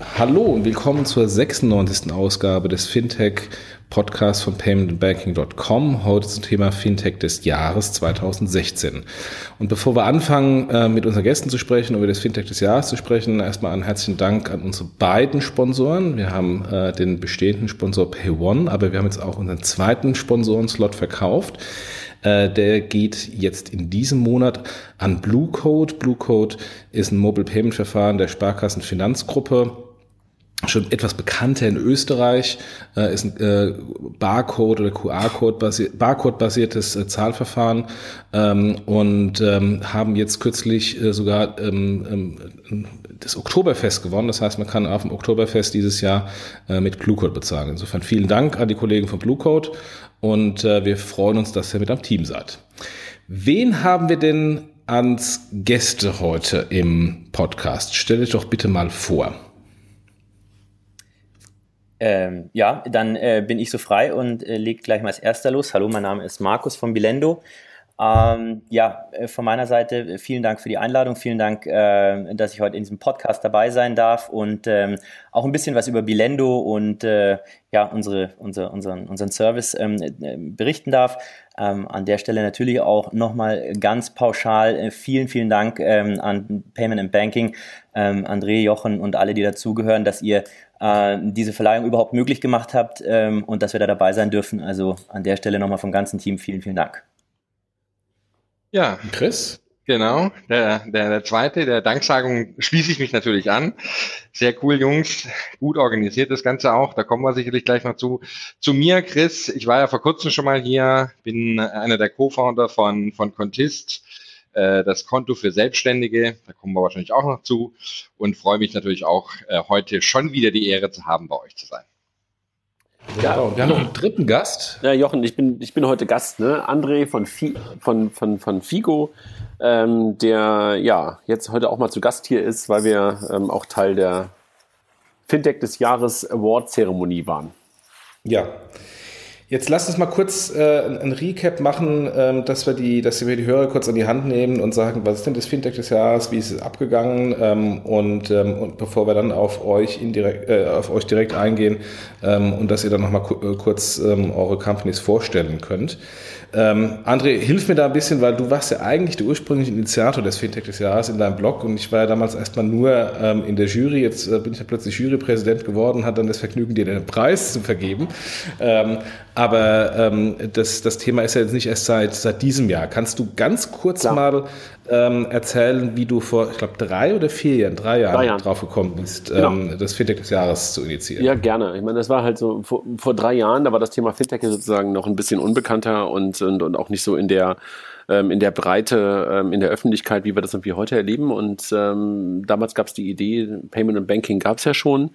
Hallo und willkommen zur 96. Ausgabe des Fintech Podcasts von paymentandbanking.com. Heute zum Thema Fintech des Jahres 2016. Und bevor wir anfangen, äh, mit unseren Gästen zu sprechen, über das Fintech des Jahres zu sprechen, erstmal einen herzlichen Dank an unsere beiden Sponsoren. Wir haben äh, den bestehenden Sponsor PayOne, aber wir haben jetzt auch unseren zweiten Sponsorenslot verkauft. Äh, der geht jetzt in diesem Monat an Blue Code. Blue Code ist ein Mobile Payment Verfahren der Sparkassen Finanzgruppe schon etwas bekannter in Österreich, äh, ist ein äh, Barcode oder QR-Code basiert, Barcode basiertes äh, Zahlverfahren ähm, und ähm, haben jetzt kürzlich äh, sogar ähm, ähm, das Oktoberfest gewonnen. Das heißt, man kann auf dem Oktoberfest dieses Jahr äh, mit Bluecode bezahlen. Insofern vielen Dank an die Kollegen von Bluecode und äh, wir freuen uns, dass ihr mit am Team seid. Wen haben wir denn als Gäste heute im Podcast? Stell euch doch bitte mal vor. Ähm, ja, dann äh, bin ich so frei und äh, leg gleich mal als erster los. Hallo, mein Name ist Markus von Bilendo. Ähm, ja, äh, von meiner Seite äh, vielen Dank für die Einladung, vielen Dank, äh, dass ich heute in diesem Podcast dabei sein darf und ähm, auch ein bisschen was über Bilendo und äh, ja, unsere, unsere, unseren, unseren Service ähm, äh, berichten darf. Ähm, an der Stelle natürlich auch nochmal ganz pauschal äh, vielen, vielen Dank ähm, an Payment and Banking, ähm, André, Jochen und alle, die dazugehören, dass ihr diese Verleihung überhaupt möglich gemacht habt ähm, und dass wir da dabei sein dürfen. Also an der Stelle nochmal vom ganzen Team vielen, vielen Dank. Ja, Chris. Genau, der, der, der zweite, der Danksagung schließe ich mich natürlich an. Sehr cool, Jungs. Gut organisiert das Ganze auch. Da kommen wir sicherlich gleich noch zu. Zu mir, Chris. Ich war ja vor kurzem schon mal hier, bin einer der Co-Founder von, von Contist, äh, das Konto für Selbstständige. Da kommen wir wahrscheinlich auch noch zu. Und freue mich natürlich auch, äh, heute schon wieder die Ehre zu haben, bei euch zu sein. Ja, und wir haben noch einen dritten Gast. Ja, Jochen, ich bin, ich bin heute Gast, ne? André von, Fi, von, von, von Figo, ähm, der ja jetzt heute auch mal zu Gast hier ist, weil wir ähm, auch Teil der Fintech des Jahres Award-Zeremonie waren. Ja, Jetzt lasst uns mal kurz äh, ein Recap machen, ähm, dass, wir die, dass wir die Hörer kurz an die Hand nehmen und sagen, was ist denn das Fintech des Jahres, wie ist es abgegangen ähm, und, ähm, und bevor wir dann auf euch, indirekt, äh, auf euch direkt eingehen ähm, und dass ihr dann nochmal ku äh, kurz ähm, eure Companies vorstellen könnt. Ähm, André, hilf mir da ein bisschen, weil du warst ja eigentlich der ursprüngliche Initiator des Fintech des Jahres in deinem Blog und ich war ja damals erstmal nur ähm, in der Jury. Jetzt äh, bin ich ja plötzlich Jurypräsident geworden, hat dann das Vergnügen, dir den Preis zu vergeben. Ähm, aber ähm, das, das Thema ist ja jetzt nicht erst seit, seit diesem Jahr. Kannst du ganz kurz Klar. mal ähm, erzählen, wie du vor, ich glaube, drei oder vier Jahren, drei Jahren, drei Jahren. drauf gekommen bist, genau. ähm, das Fintech des Jahres zu initiieren. Ja, gerne. Ich meine, das war halt so vor, vor drei Jahren, da war das Thema Fintech sozusagen noch ein bisschen unbekannter und, und, und auch nicht so in der ähm, in der Breite, ähm, in der Öffentlichkeit, wie wir das irgendwie heute erleben. Und ähm, damals gab es die Idee, Payment und Banking gab es ja schon.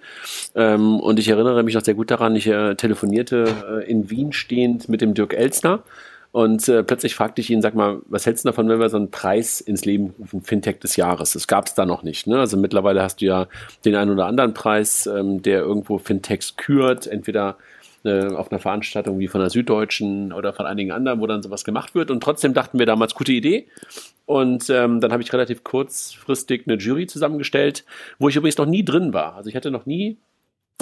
Ähm, und ich erinnere mich noch sehr gut daran, ich äh, telefonierte äh, in Wien stehend mit dem Dirk Elstner. Und äh, plötzlich fragte ich ihn, sag mal, was hältst du davon, wenn wir so einen Preis ins Leben rufen, Fintech des Jahres? Das gab es da noch nicht. Ne? Also mittlerweile hast du ja den einen oder anderen Preis, ähm, der irgendwo Fintechs kürt, entweder äh, auf einer Veranstaltung wie von der Süddeutschen oder von einigen anderen, wo dann sowas gemacht wird. Und trotzdem dachten wir damals, gute Idee. Und ähm, dann habe ich relativ kurzfristig eine Jury zusammengestellt, wo ich übrigens noch nie drin war. Also ich hatte noch nie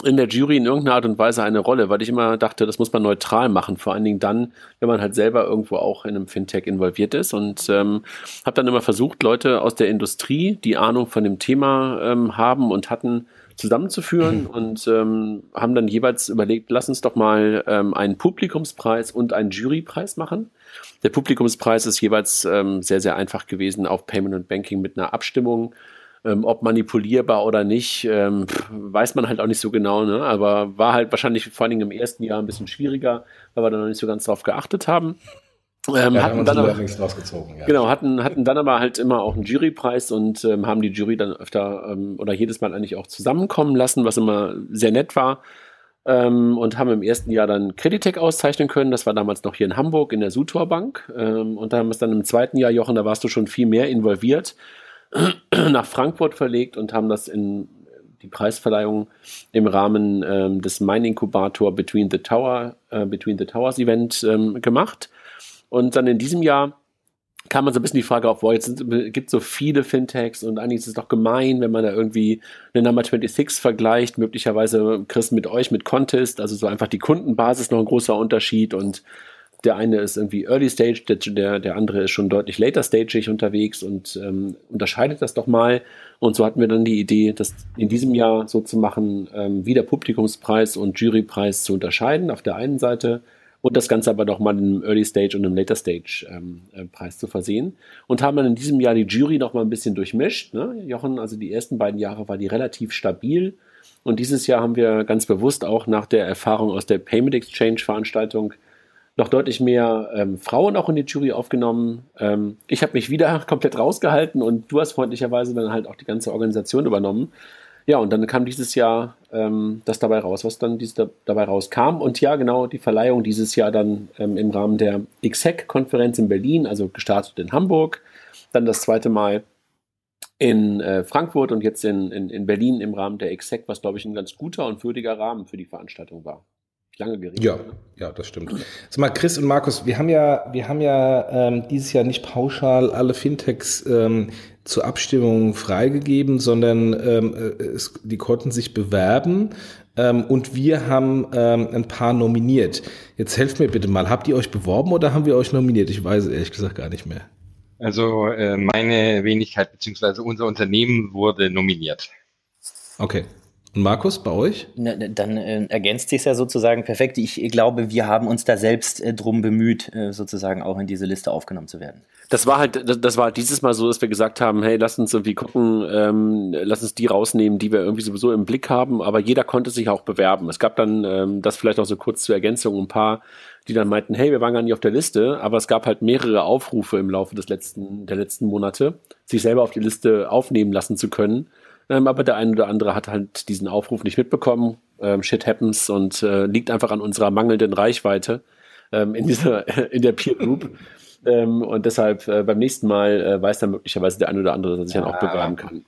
in der Jury in irgendeiner Art und Weise eine Rolle, weil ich immer dachte, das muss man neutral machen, vor allen Dingen dann, wenn man halt selber irgendwo auch in einem Fintech involviert ist und ähm, habe dann immer versucht, Leute aus der Industrie, die Ahnung von dem Thema ähm, haben und hatten, zusammenzuführen mhm. und ähm, haben dann jeweils überlegt, lass uns doch mal ähm, einen Publikumspreis und einen Jurypreis machen. Der Publikumspreis ist jeweils ähm, sehr, sehr einfach gewesen auf Payment und Banking mit einer Abstimmung ähm, ob manipulierbar oder nicht, ähm, weiß man halt auch nicht so genau, ne? aber war halt wahrscheinlich vor allen Dingen im ersten Jahr ein bisschen schwieriger, weil wir da noch nicht so ganz drauf geachtet haben. Ähm, ja, hatten dann aber, ja. Genau, hatten, hatten dann aber halt immer auch einen Jurypreis und ähm, haben die Jury dann öfter ähm, oder jedes Mal eigentlich auch zusammenkommen lassen, was immer sehr nett war. Ähm, und haben im ersten Jahr dann Creditec auszeichnen können. Das war damals noch hier in Hamburg in der Sutor Bank. Ähm, und da haben wir es dann im zweiten Jahr, Jochen, da warst du schon viel mehr involviert nach Frankfurt verlegt und haben das in die Preisverleihung im Rahmen ähm, des Mine Inkubator Between the Tower, äh, Between the Towers Event ähm, gemacht. Und dann in diesem Jahr kam man so ein bisschen die Frage auf, boah, jetzt gibt es so viele Fintechs und eigentlich ist es doch gemein, wenn man da irgendwie eine Number 26 vergleicht, möglicherweise Chris mit euch, mit Contest, also so einfach die Kundenbasis noch ein großer Unterschied und der eine ist irgendwie Early Stage, der, der andere ist schon deutlich later stagig unterwegs und ähm, unterscheidet das doch mal. Und so hatten wir dann die Idee, das in diesem Jahr so zu machen, ähm, wieder Publikumspreis und Jurypreis zu unterscheiden auf der einen Seite und das Ganze aber doch mal in einem Early Stage und einem Later Stage ähm, äh, Preis zu versehen. Und haben dann in diesem Jahr die Jury noch mal ein bisschen durchmischt. Ne? Jochen, also die ersten beiden Jahre war die relativ stabil. Und dieses Jahr haben wir ganz bewusst auch nach der Erfahrung aus der Payment Exchange Veranstaltung noch deutlich mehr ähm, Frauen auch in die Jury aufgenommen. Ähm, ich habe mich wieder komplett rausgehalten und du hast freundlicherweise dann halt auch die ganze Organisation übernommen. Ja, und dann kam dieses Jahr ähm, das dabei raus, was dann dies, da, dabei rauskam. Und ja, genau, die Verleihung dieses Jahr dann ähm, im Rahmen der XHEC-Konferenz in Berlin, also gestartet in Hamburg, dann das zweite Mal in äh, Frankfurt und jetzt in, in, in Berlin im Rahmen der XHEC, was, glaube ich, ein ganz guter und würdiger Rahmen für die Veranstaltung war lange geredet. Ja, ja, das stimmt. Sag mal, Chris und Markus, wir haben ja, wir haben ja ähm, dieses Jahr nicht pauschal alle Fintechs ähm, zur Abstimmung freigegeben, sondern ähm, äh, es, die konnten sich bewerben ähm, und wir haben ähm, ein paar nominiert. Jetzt helft mir bitte mal, habt ihr euch beworben oder haben wir euch nominiert? Ich weiß ehrlich gesagt gar nicht mehr. Also äh, meine Wenigkeit beziehungsweise unser Unternehmen wurde nominiert. Okay. Und Markus, bei euch? Na, dann äh, ergänzt sich ja sozusagen perfekt. Ich glaube, wir haben uns da selbst äh, drum bemüht, äh, sozusagen auch in diese Liste aufgenommen zu werden. Das war halt, das, das war dieses Mal so, dass wir gesagt haben, hey, lass uns irgendwie gucken, ähm, lass uns die rausnehmen, die wir irgendwie sowieso im Blick haben, aber jeder konnte sich auch bewerben. Es gab dann, ähm, das vielleicht auch so kurz zur Ergänzung, ein paar, die dann meinten, hey, wir waren gar nicht auf der Liste, aber es gab halt mehrere Aufrufe im Laufe des letzten, der letzten Monate, sich selber auf die Liste aufnehmen lassen zu können. Ähm, aber der eine oder andere hat halt diesen Aufruf nicht mitbekommen. Ähm, shit happens und äh, liegt einfach an unserer mangelnden Reichweite ähm, in dieser, in der Peer Group. Ähm, und deshalb äh, beim nächsten Mal äh, weiß dann möglicherweise der eine oder andere, dass ich ja, dann auch bewerben kann.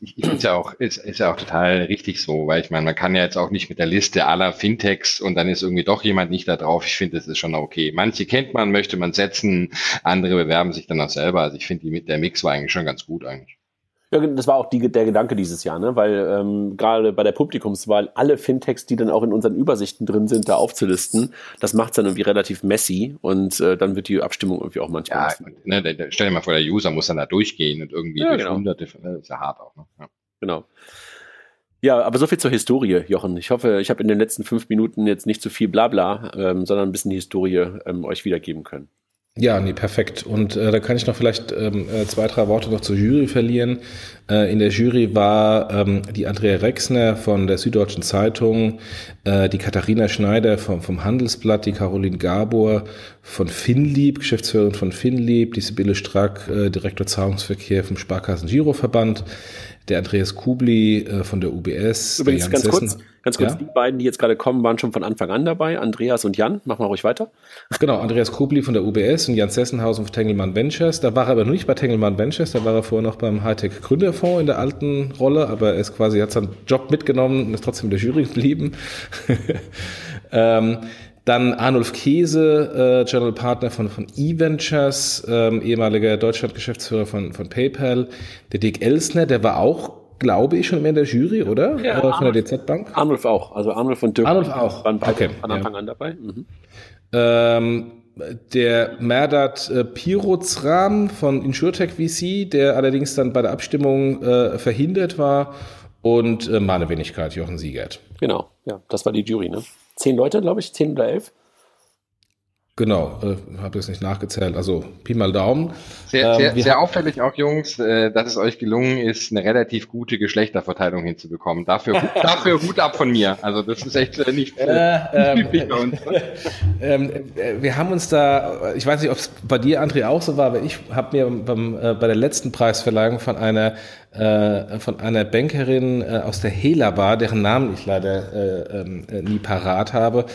Ich, ich ist ja auch ist, ist ja auch total richtig so, weil ich meine, man kann ja jetzt auch nicht mit der Liste aller Fintechs und dann ist irgendwie doch jemand nicht da drauf. Ich finde, das ist schon okay. Manche kennt man, möchte man setzen, andere bewerben sich dann auch selber. Also ich finde, der Mix war eigentlich schon ganz gut eigentlich. Ja, das war auch die, der Gedanke dieses Jahr, ne? weil ähm, gerade bei der Publikumswahl alle Fintechs, die dann auch in unseren Übersichten drin sind, da aufzulisten, das macht es dann irgendwie relativ messy und äh, dann wird die Abstimmung irgendwie auch manchmal. Ja, ne, da, da, stell dir mal vor, der User muss dann da durchgehen und irgendwie ja, durch genau. hunderte, das ist ja hart auch. Ne? Ja. Genau. Ja, aber so viel zur Historie, Jochen. Ich hoffe, ich habe in den letzten fünf Minuten jetzt nicht zu viel Blabla, ähm, sondern ein bisschen Historie ähm, euch wiedergeben können. Ja, nee, perfekt. Und äh, da kann ich noch vielleicht ähm, äh, zwei, drei Worte noch zur Jury verlieren. Äh, in der Jury war ähm, die Andrea Rexner von der Süddeutschen Zeitung, äh, die Katharina Schneider vom, vom Handelsblatt, die Caroline Gabor von Finlieb, Geschäftsführerin von Finlieb, die Sibylle Strack, äh, Direktor Zahlungsverkehr vom Sparkassen Giroverband, der Andreas Kubli äh, von der UBS. Übrigens der ganz Sessen. kurz, ganz kurz, ja? die beiden, die jetzt gerade kommen, waren schon von Anfang an dabei. Andreas und Jan, mach mal ruhig weiter. Genau, Andreas Kubli von der UBS und Jan Sessenhausen von Tengelmann Ventures. Da war er aber nur nicht bei Tengelmann Ventures, da war er vorher noch beim Hightech Gründerfonds in der alten Rolle, aber er ist quasi, hat seinen Job mitgenommen und ist trotzdem in der Jury geblieben. ähm, dann Arnulf Käse, äh, General Partner von, von eVentures, ähm, ehemaliger Deutschland-Geschäftsführer von, von PayPal. Der Dick Elsner, der war auch, glaube ich, schon mehr in der Jury, oder? Ja, oder von der DZ Bank? Arnulf auch. Also Arnulf und Dirk Arnulf auch. waren beide okay, von Anfang ja. an dabei. Mhm. Ähm, der Merdat äh, Pirozram von InsurTech VC, der allerdings dann bei der Abstimmung äh, verhindert war. Und äh, meine Wenigkeit, Jochen Siegert. Genau, ja, das war die Jury, ne? Zehn Leute, glaube ich, zehn oder elf. Genau, äh, habe jetzt nicht nachgezählt. Also Pi mal Daumen. Sehr, sehr, ähm, sehr auffällig auch, Jungs, äh, dass es euch gelungen ist, eine relativ gute Geschlechterverteilung hinzubekommen. Dafür, dafür Hut ab von mir. Also das ist echt äh, nicht äh, ähm, bei uns. Ne? Ähm, äh, wir haben uns da, ich weiß nicht, ob es bei dir, André, auch so war, aber ich habe mir beim, äh, bei der letzten Preisverleihung von einer äh, von einer Bankerin äh, aus der Hela Bar, deren Namen ich leider äh, ähm, äh, nie parat habe,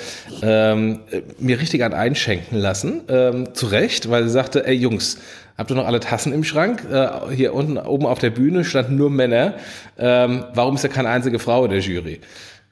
ähm, äh, mir richtig an einschenken lassen. Ähm, zu Recht, weil sie sagte, ey Jungs, habt ihr noch alle Tassen im Schrank? Äh, hier unten oben auf der Bühne standen nur Männer. Ähm, warum ist da keine einzige Frau in der Jury?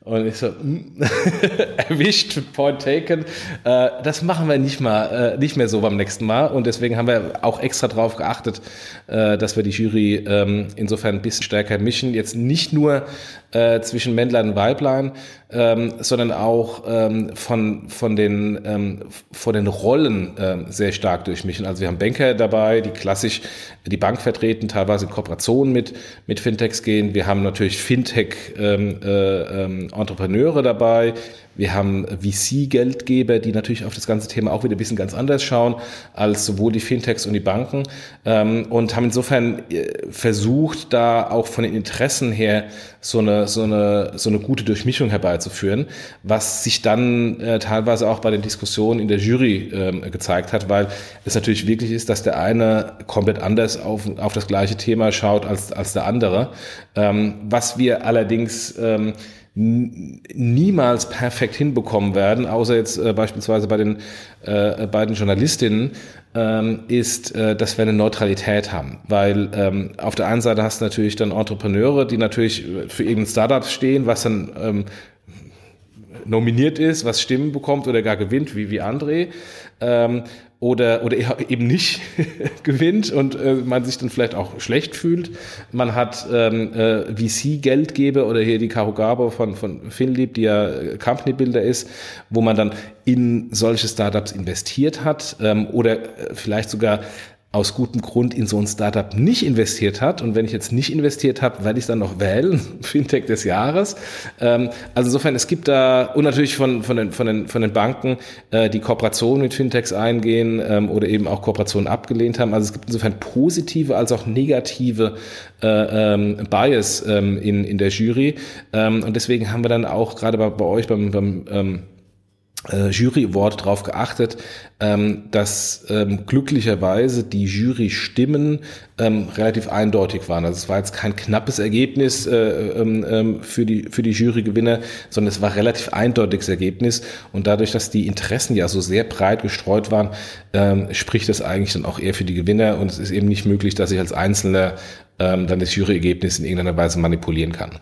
Und ich so, hm, erwischt, point taken. Äh, das machen wir nicht mal, äh, nicht mehr so beim nächsten Mal. Und deswegen haben wir auch extra darauf geachtet, äh, dass wir die Jury ähm, insofern ein bisschen stärker mischen. Jetzt nicht nur äh, zwischen Männlein und Weiblein, ähm, sondern auch ähm, von, von, den, ähm, von den Rollen ähm, sehr stark durchmischen. Also wir haben Banker dabei, die klassisch die Bank vertreten, teilweise in Kooperation mit, mit Fintechs gehen. Wir haben natürlich Fintech-Entrepreneure ähm, äh, dabei. Wir haben VC-Geldgeber, die natürlich auf das ganze Thema auch wieder ein bisschen ganz anders schauen als sowohl die Fintechs und die Banken ähm, und haben insofern äh, versucht, da auch von den Interessen her so eine, so eine, so eine gute Durchmischung herbeizuführen, was sich dann äh, teilweise auch bei den Diskussionen in der Jury ähm, gezeigt hat, weil es natürlich wirklich ist, dass der eine komplett anders auf, auf das gleiche Thema schaut als, als der andere. Ähm, was wir allerdings ähm, niemals perfekt hinbekommen werden, außer jetzt äh, beispielsweise bei den äh, beiden Journalistinnen, ähm, ist, äh, dass wir eine Neutralität haben. Weil ähm, auf der einen Seite hast du natürlich dann Entrepreneure, die natürlich für irgendein Startup stehen, was dann ähm, nominiert ist, was Stimmen bekommt oder gar gewinnt, wie, wie André. Ähm, oder, oder eben nicht gewinnt und äh, man sich dann vielleicht auch schlecht fühlt. Man hat ähm, äh, VC-Geldgeber oder hier die Caro Gabo von, von Finlieb, die ja Company Builder ist, wo man dann in solche Startups investiert hat ähm, oder äh, vielleicht sogar aus gutem Grund in so ein Startup nicht investiert hat. Und wenn ich jetzt nicht investiert habe, werde ich dann noch wählen, Fintech des Jahres. Ähm, also insofern, es gibt da, und natürlich von, von, den, von, den, von den Banken, äh, die Kooperationen mit Fintechs eingehen ähm, oder eben auch Kooperationen abgelehnt haben. Also es gibt insofern positive als auch negative äh, ähm, Bias ähm, in, in der Jury. Ähm, und deswegen haben wir dann auch gerade bei, bei euch beim, beim ähm, äh, Jury Award darauf geachtet, ähm, dass ähm, glücklicherweise die Jury-Stimmen ähm, relativ eindeutig waren. Also es war jetzt kein knappes Ergebnis äh, ähm, ähm, für die für die Jurygewinner, sondern es war relativ eindeutiges Ergebnis. Und dadurch, dass die Interessen ja so sehr breit gestreut waren, ähm, spricht das eigentlich dann auch eher für die Gewinner. Und es ist eben nicht möglich, dass ich als Einzelner ähm, dann das Juryergebnis in irgendeiner Weise manipulieren kann.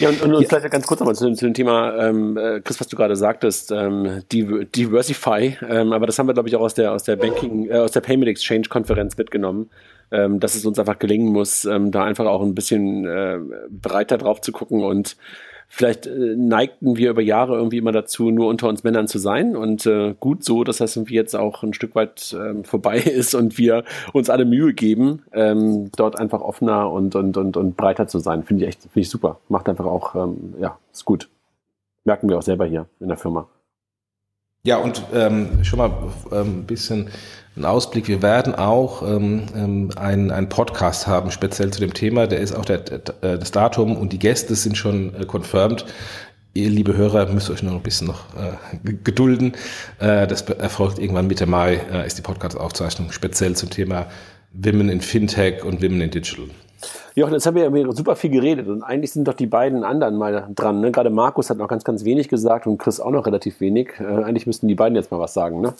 Ja, und, und, und vielleicht ganz kurz nochmal zu, zu, dem Thema, ähm, äh, Chris, was du gerade sagtest, ähm, Diversify, ähm, aber das haben wir, glaube ich, auch aus der, aus der Banking, äh, aus der Payment Exchange Konferenz mitgenommen, ähm, dass es uns einfach gelingen muss, ähm, da einfach auch ein bisschen äh, breiter drauf zu gucken und vielleicht äh, neigten wir über Jahre irgendwie immer dazu, nur unter uns Männern zu sein und äh, gut so, dass das irgendwie jetzt auch ein Stück weit ähm, vorbei ist und wir uns alle Mühe geben, ähm, dort einfach offener und, und, und, und breiter zu sein. Finde ich echt, finde ich super. Macht einfach auch, ähm, ja, ist gut. Merken wir auch selber hier in der Firma. Ja, und ähm, schon mal ähm, ein bisschen ein Ausblick. Wir werden auch ähm, ähm, einen, einen Podcast haben, speziell zu dem Thema. Der ist auch der, der, das Datum und die Gäste sind schon äh, confirmed. Ihr, liebe Hörer, müsst euch noch ein bisschen noch äh, gedulden. Äh, das erfolgt irgendwann Mitte Mai, äh, ist die Podcast-Aufzeichnung speziell zum Thema Women in Fintech und Women in Digital. Jochen, jetzt haben wir ja super viel geredet und eigentlich sind doch die beiden anderen mal dran. Ne? Gerade Markus hat noch ganz, ganz wenig gesagt und Chris auch noch relativ wenig. Äh, eigentlich müssten die beiden jetzt mal was sagen, ne?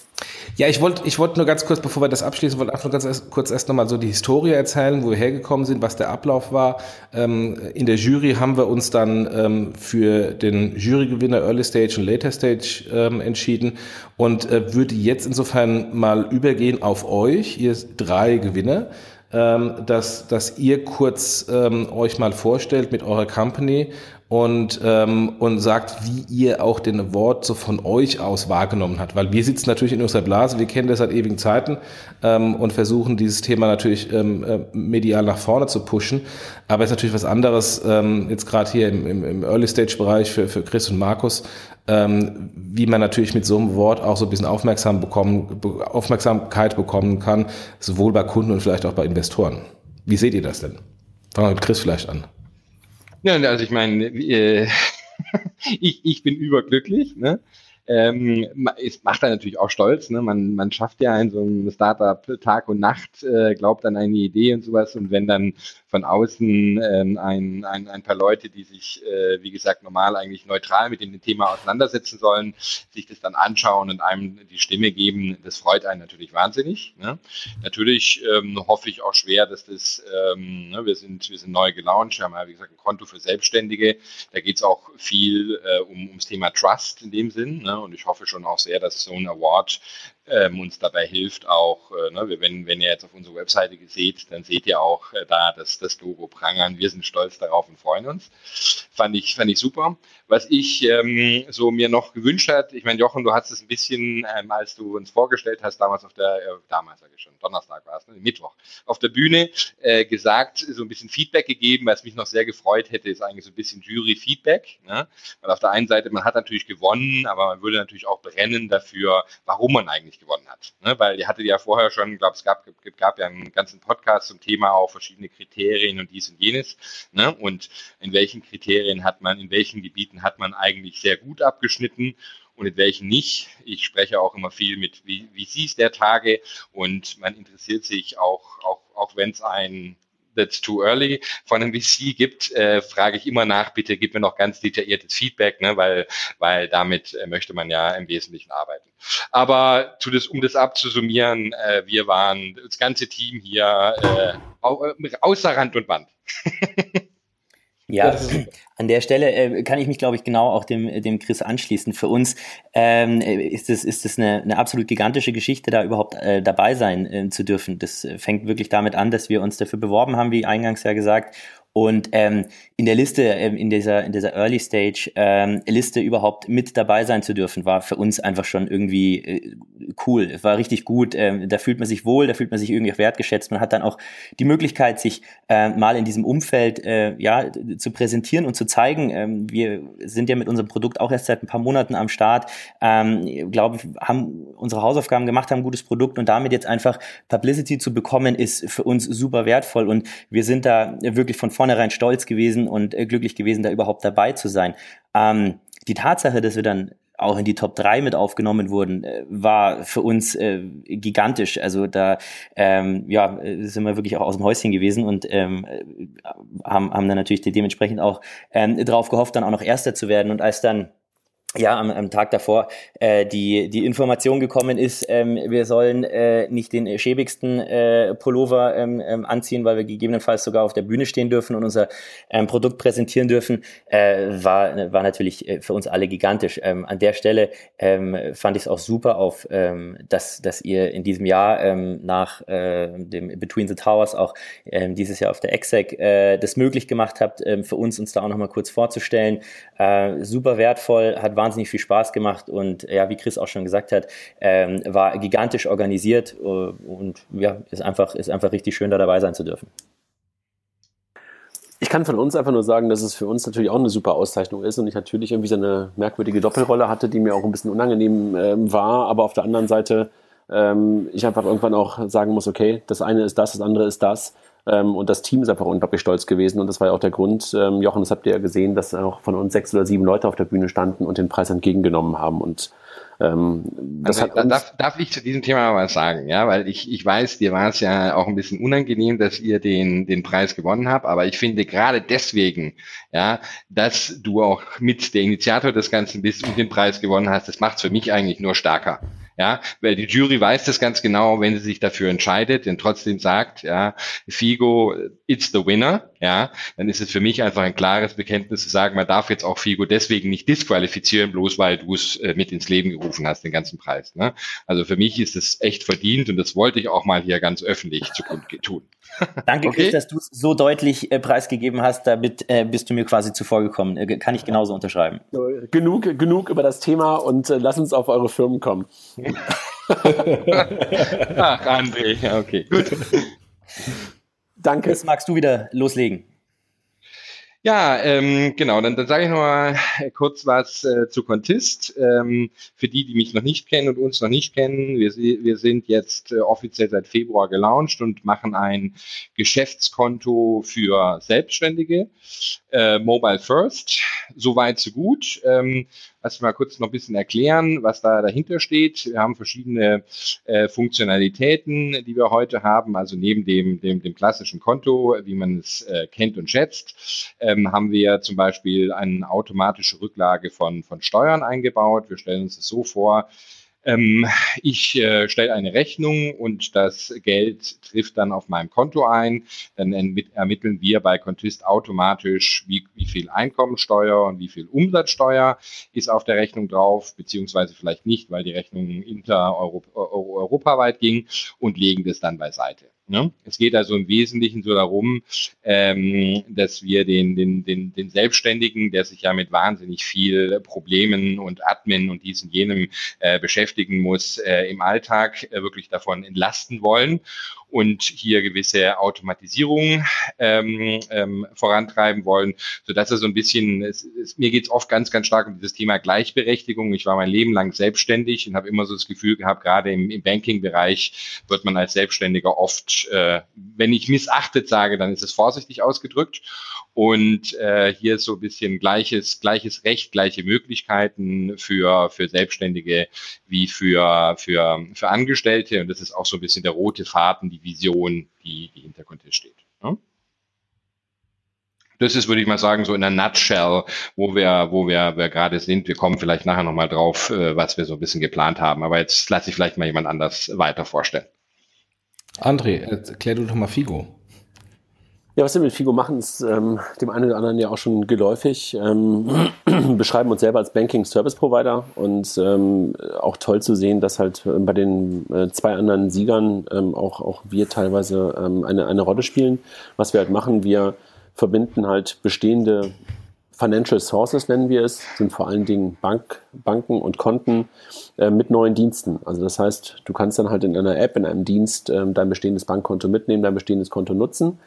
Ja, ich wollte ich wollte nur ganz kurz, bevor wir das abschließen, wollte einfach nur ganz erst, kurz erst nochmal so die Historie erzählen, wo wir hergekommen sind, was der Ablauf war. Ähm, in der Jury haben wir uns dann ähm, für den Jurygewinner Early Stage und Later Stage ähm, entschieden und äh, würde jetzt insofern mal übergehen auf euch, ihr drei Gewinner ähm, dass, dass ihr kurz ähm, euch mal vorstellt mit eurer Company und, ähm, und sagt, wie ihr auch den Award so von euch aus wahrgenommen habt. Weil wir sitzen natürlich in unserer Blase, wir kennen das seit ewigen Zeiten ähm, und versuchen dieses Thema natürlich ähm, äh, medial nach vorne zu pushen. Aber es ist natürlich was anderes, ähm, jetzt gerade hier im, im, im Early-Stage-Bereich für, für Chris und Markus, ähm, wie man natürlich mit so einem Wort auch so ein bisschen aufmerksam bekommen, Aufmerksamkeit bekommen kann, sowohl bei Kunden und vielleicht auch bei Investoren. Wie seht ihr das denn? Fangen wir mit Chris vielleicht an. Ja, also ich meine, äh, ich, ich bin überglücklich. Ne? Ähm, es macht dann natürlich auch stolz. Ne? Man, man schafft ja in so einem Startup Tag und Nacht, äh, glaubt an eine Idee und sowas. Und wenn dann von außen ähm, ein, ein, ein paar Leute, die sich, äh, wie gesagt, normal eigentlich neutral mit dem Thema auseinandersetzen sollen, sich das dann anschauen und einem die Stimme geben. Das freut einen natürlich wahnsinnig. Ne? Natürlich ähm, hoffe ich auch schwer, dass das, ähm, ne, wir sind, wir sind neu gelauncht, haben ja, wie gesagt, ein Konto für Selbstständige. Da geht es auch viel äh, um, ums Thema Trust in dem Sinn. Ne? Und ich hoffe schon auch sehr, dass so ein Award ähm, uns dabei hilft auch, äh, ne, wenn, wenn ihr jetzt auf unsere Webseite seht, dann seht ihr auch äh, da das, das Logo prangern. Wir sind stolz darauf und freuen uns. Fand ich, fand ich super. Was ich ähm, so mir noch gewünscht hat, ich meine, Jochen, du hast es ein bisschen, ähm, als du uns vorgestellt hast, damals auf der, äh, damals sage ich schon, Donnerstag war es, ne, Mittwoch, auf der Bühne äh, gesagt, so ein bisschen Feedback gegeben, was mich noch sehr gefreut hätte, ist eigentlich so ein bisschen Jury-Feedback. Ne? Weil auf der einen Seite, man hat natürlich gewonnen, aber man würde natürlich auch brennen dafür, warum man eigentlich gewonnen hat. Ne? Weil ihr hattet ja vorher schon, glaube, es gab, gab ja einen ganzen Podcast zum Thema auch verschiedene Kriterien und dies und jenes. Ne? Und in welchen Kriterien hat man, in welchen Gebieten Gebieten hat man eigentlich sehr gut abgeschnitten und in welchen nicht. Ich spreche auch immer viel mit VCs der Tage und man interessiert sich auch, auch, auch wenn es ein That's too early von einem VC gibt, äh, frage ich immer nach, bitte gib mir noch ganz detailliertes Feedback, ne, weil, weil damit äh, möchte man ja im Wesentlichen arbeiten. Aber zu das, um das abzusummieren, äh, wir waren das ganze Team hier äh, außer Rand und Band. Ja, an der Stelle äh, kann ich mich, glaube ich, genau auch dem, dem Chris anschließen. Für uns ähm, ist es ist es eine, eine absolut gigantische Geschichte, da überhaupt äh, dabei sein äh, zu dürfen. Das fängt wirklich damit an, dass wir uns dafür beworben haben, wie eingangs ja gesagt, und ähm, in der Liste, ähm, in dieser in dieser Early Stage ähm, Liste überhaupt mit dabei sein zu dürfen, war für uns einfach schon irgendwie äh, cool. Es war richtig gut. Ähm, da fühlt man sich wohl, da fühlt man sich irgendwie auch wertgeschätzt. Man hat dann auch die Möglichkeit, sich äh, mal in diesem Umfeld äh, ja zu präsentieren und zu zeigen. Ähm, wir sind ja mit unserem Produkt auch erst seit ein paar Monaten am Start. Ähm, glaube, haben unsere Hausaufgaben gemacht, haben ein gutes Produkt und damit jetzt einfach Publicity zu bekommen, ist für uns super wertvoll und wir sind da wirklich von vorne vornherein stolz gewesen und äh, glücklich gewesen, da überhaupt dabei zu sein. Ähm, die Tatsache, dass wir dann auch in die Top 3 mit aufgenommen wurden, äh, war für uns äh, gigantisch. Also da ähm, ja, sind wir wirklich auch aus dem Häuschen gewesen und ähm, haben, haben dann natürlich dementsprechend auch ähm, darauf gehofft, dann auch noch Erster zu werden. Und als dann ja, am, am Tag davor äh, die, die Information gekommen ist, ähm, wir sollen äh, nicht den schäbigsten äh, Pullover ähm, ähm, anziehen, weil wir gegebenenfalls sogar auf der Bühne stehen dürfen und unser ähm, Produkt präsentieren dürfen, äh, war, war natürlich äh, für uns alle gigantisch. Ähm, an der Stelle ähm, fand ich es auch super, auf, ähm, dass, dass ihr in diesem Jahr ähm, nach äh, dem Between the Towers auch ähm, dieses Jahr auf der Exec äh, das möglich gemacht habt, ähm, für uns uns da auch nochmal kurz vorzustellen. Äh, super wertvoll, hat wahnsinnig viel Spaß gemacht und ja, wie Chris auch schon gesagt hat, ähm, war gigantisch organisiert äh, und ja, ist einfach, ist einfach richtig schön, da dabei sein zu dürfen. Ich kann von uns einfach nur sagen, dass es für uns natürlich auch eine super Auszeichnung ist und ich natürlich irgendwie so eine merkwürdige Doppelrolle hatte, die mir auch ein bisschen unangenehm ähm, war, aber auf der anderen Seite ähm, ich einfach irgendwann auch sagen muss, okay, das eine ist das, das andere ist das ähm, und das Team ist einfach unglaublich stolz gewesen. Und das war ja auch der Grund, ähm, Jochen, das habt ihr ja gesehen, dass auch von uns sechs oder sieben Leute auf der Bühne standen und den Preis entgegengenommen haben. Und ähm, das also, hat darf, darf ich zu diesem Thema mal was sagen, ja, weil ich, ich weiß, dir war es ja auch ein bisschen unangenehm, dass ihr den, den Preis gewonnen habt, aber ich finde gerade deswegen, ja, dass du auch mit der Initiator des Ganzen bist und den Preis gewonnen hast, das macht es für mich eigentlich nur stärker. Ja, weil die Jury weiß das ganz genau, wenn sie sich dafür entscheidet, denn trotzdem sagt, ja, Figo, it's the winner, ja, dann ist es für mich einfach ein klares Bekenntnis zu sagen, man darf jetzt auch Figo deswegen nicht disqualifizieren, bloß weil du es äh, mit ins Leben gerufen hast, den ganzen Preis. Ne? Also für mich ist es echt verdient und das wollte ich auch mal hier ganz öffentlich zu tun. Danke, okay. Chris, dass du es so deutlich äh, preisgegeben hast. Damit äh, bist du mir quasi zuvor gekommen. Äh, kann ich genauso unterschreiben. Genug, genug über das Thema und äh, lass uns auf eure Firmen kommen. Ach, André, ja, okay, gut. Danke. Chris, magst du wieder loslegen? Ja, ähm, genau, dann, dann sage ich noch mal kurz was äh, zu Contist. Ähm, für die, die mich noch nicht kennen und uns noch nicht kennen, wir, wir sind jetzt äh, offiziell seit Februar gelauncht und machen ein Geschäftskonto für Selbstständige, äh, Mobile First, soweit so gut. Ähm, lass mich mal kurz noch ein bisschen erklären, was da dahinter steht. Wir haben verschiedene äh, Funktionalitäten, die wir heute haben. Also neben dem, dem, dem klassischen Konto, wie man es äh, kennt und schätzt, ähm, haben wir zum Beispiel eine automatische Rücklage von, von Steuern eingebaut. Wir stellen uns das so vor, ähm, ich äh, stelle eine Rechnung und das Geld trifft dann auf meinem Konto ein. Dann ermitteln wir bei Contist automatisch, wie, wie viel Einkommensteuer und wie viel Umsatzsteuer ist auf der Rechnung drauf, beziehungsweise vielleicht nicht, weil die Rechnung inter-europaweit ging und legen das dann beiseite. Ne? Es geht also im Wesentlichen so darum, ähm, dass wir den, den, den, den Selbstständigen, der sich ja mit wahnsinnig viel Problemen und Admin und dies und jenem äh, beschäftigen muss, äh, im Alltag äh, wirklich davon entlasten wollen und hier gewisse Automatisierung ähm, ähm, vorantreiben wollen, so dass er so ein bisschen, es, es, mir geht es oft ganz, ganz stark um dieses Thema Gleichberechtigung. Ich war mein Leben lang selbstständig und habe immer so das Gefühl gehabt, gerade im, im Banking-Bereich wird man als Selbstständiger oft, äh, wenn ich missachtet sage, dann ist es vorsichtig ausgedrückt. Und äh, hier ist so ein bisschen gleiches, gleiches Recht, gleiche Möglichkeiten für, für Selbstständige wie für, für, für Angestellte. Und das ist auch so ein bisschen der rote Faden, die Vision, die, die hinter Contest steht. Ja? Das ist, würde ich mal sagen, so in der Nutshell, wo wir, wo wir, wir gerade sind. Wir kommen vielleicht nachher nochmal drauf, äh, was wir so ein bisschen geplant haben. Aber jetzt lasse ich vielleicht mal jemand anders weiter vorstellen. André, erklär du doch mal Figo. Ja, was wir mit Figo machen, ist ähm, dem einen oder anderen ja auch schon geläufig. Ähm, beschreiben uns selber als Banking Service Provider und ähm, auch toll zu sehen, dass halt äh, bei den äh, zwei anderen Siegern ähm, auch, auch wir teilweise ähm, eine, eine Rolle spielen. Was wir halt machen, wir verbinden halt bestehende Financial Sources, nennen wir es, sind vor allen Dingen Bank, Banken und Konten äh, mit neuen Diensten. Also das heißt, du kannst dann halt in einer App, in einem Dienst äh, dein bestehendes Bankkonto mitnehmen, dein bestehendes Konto nutzen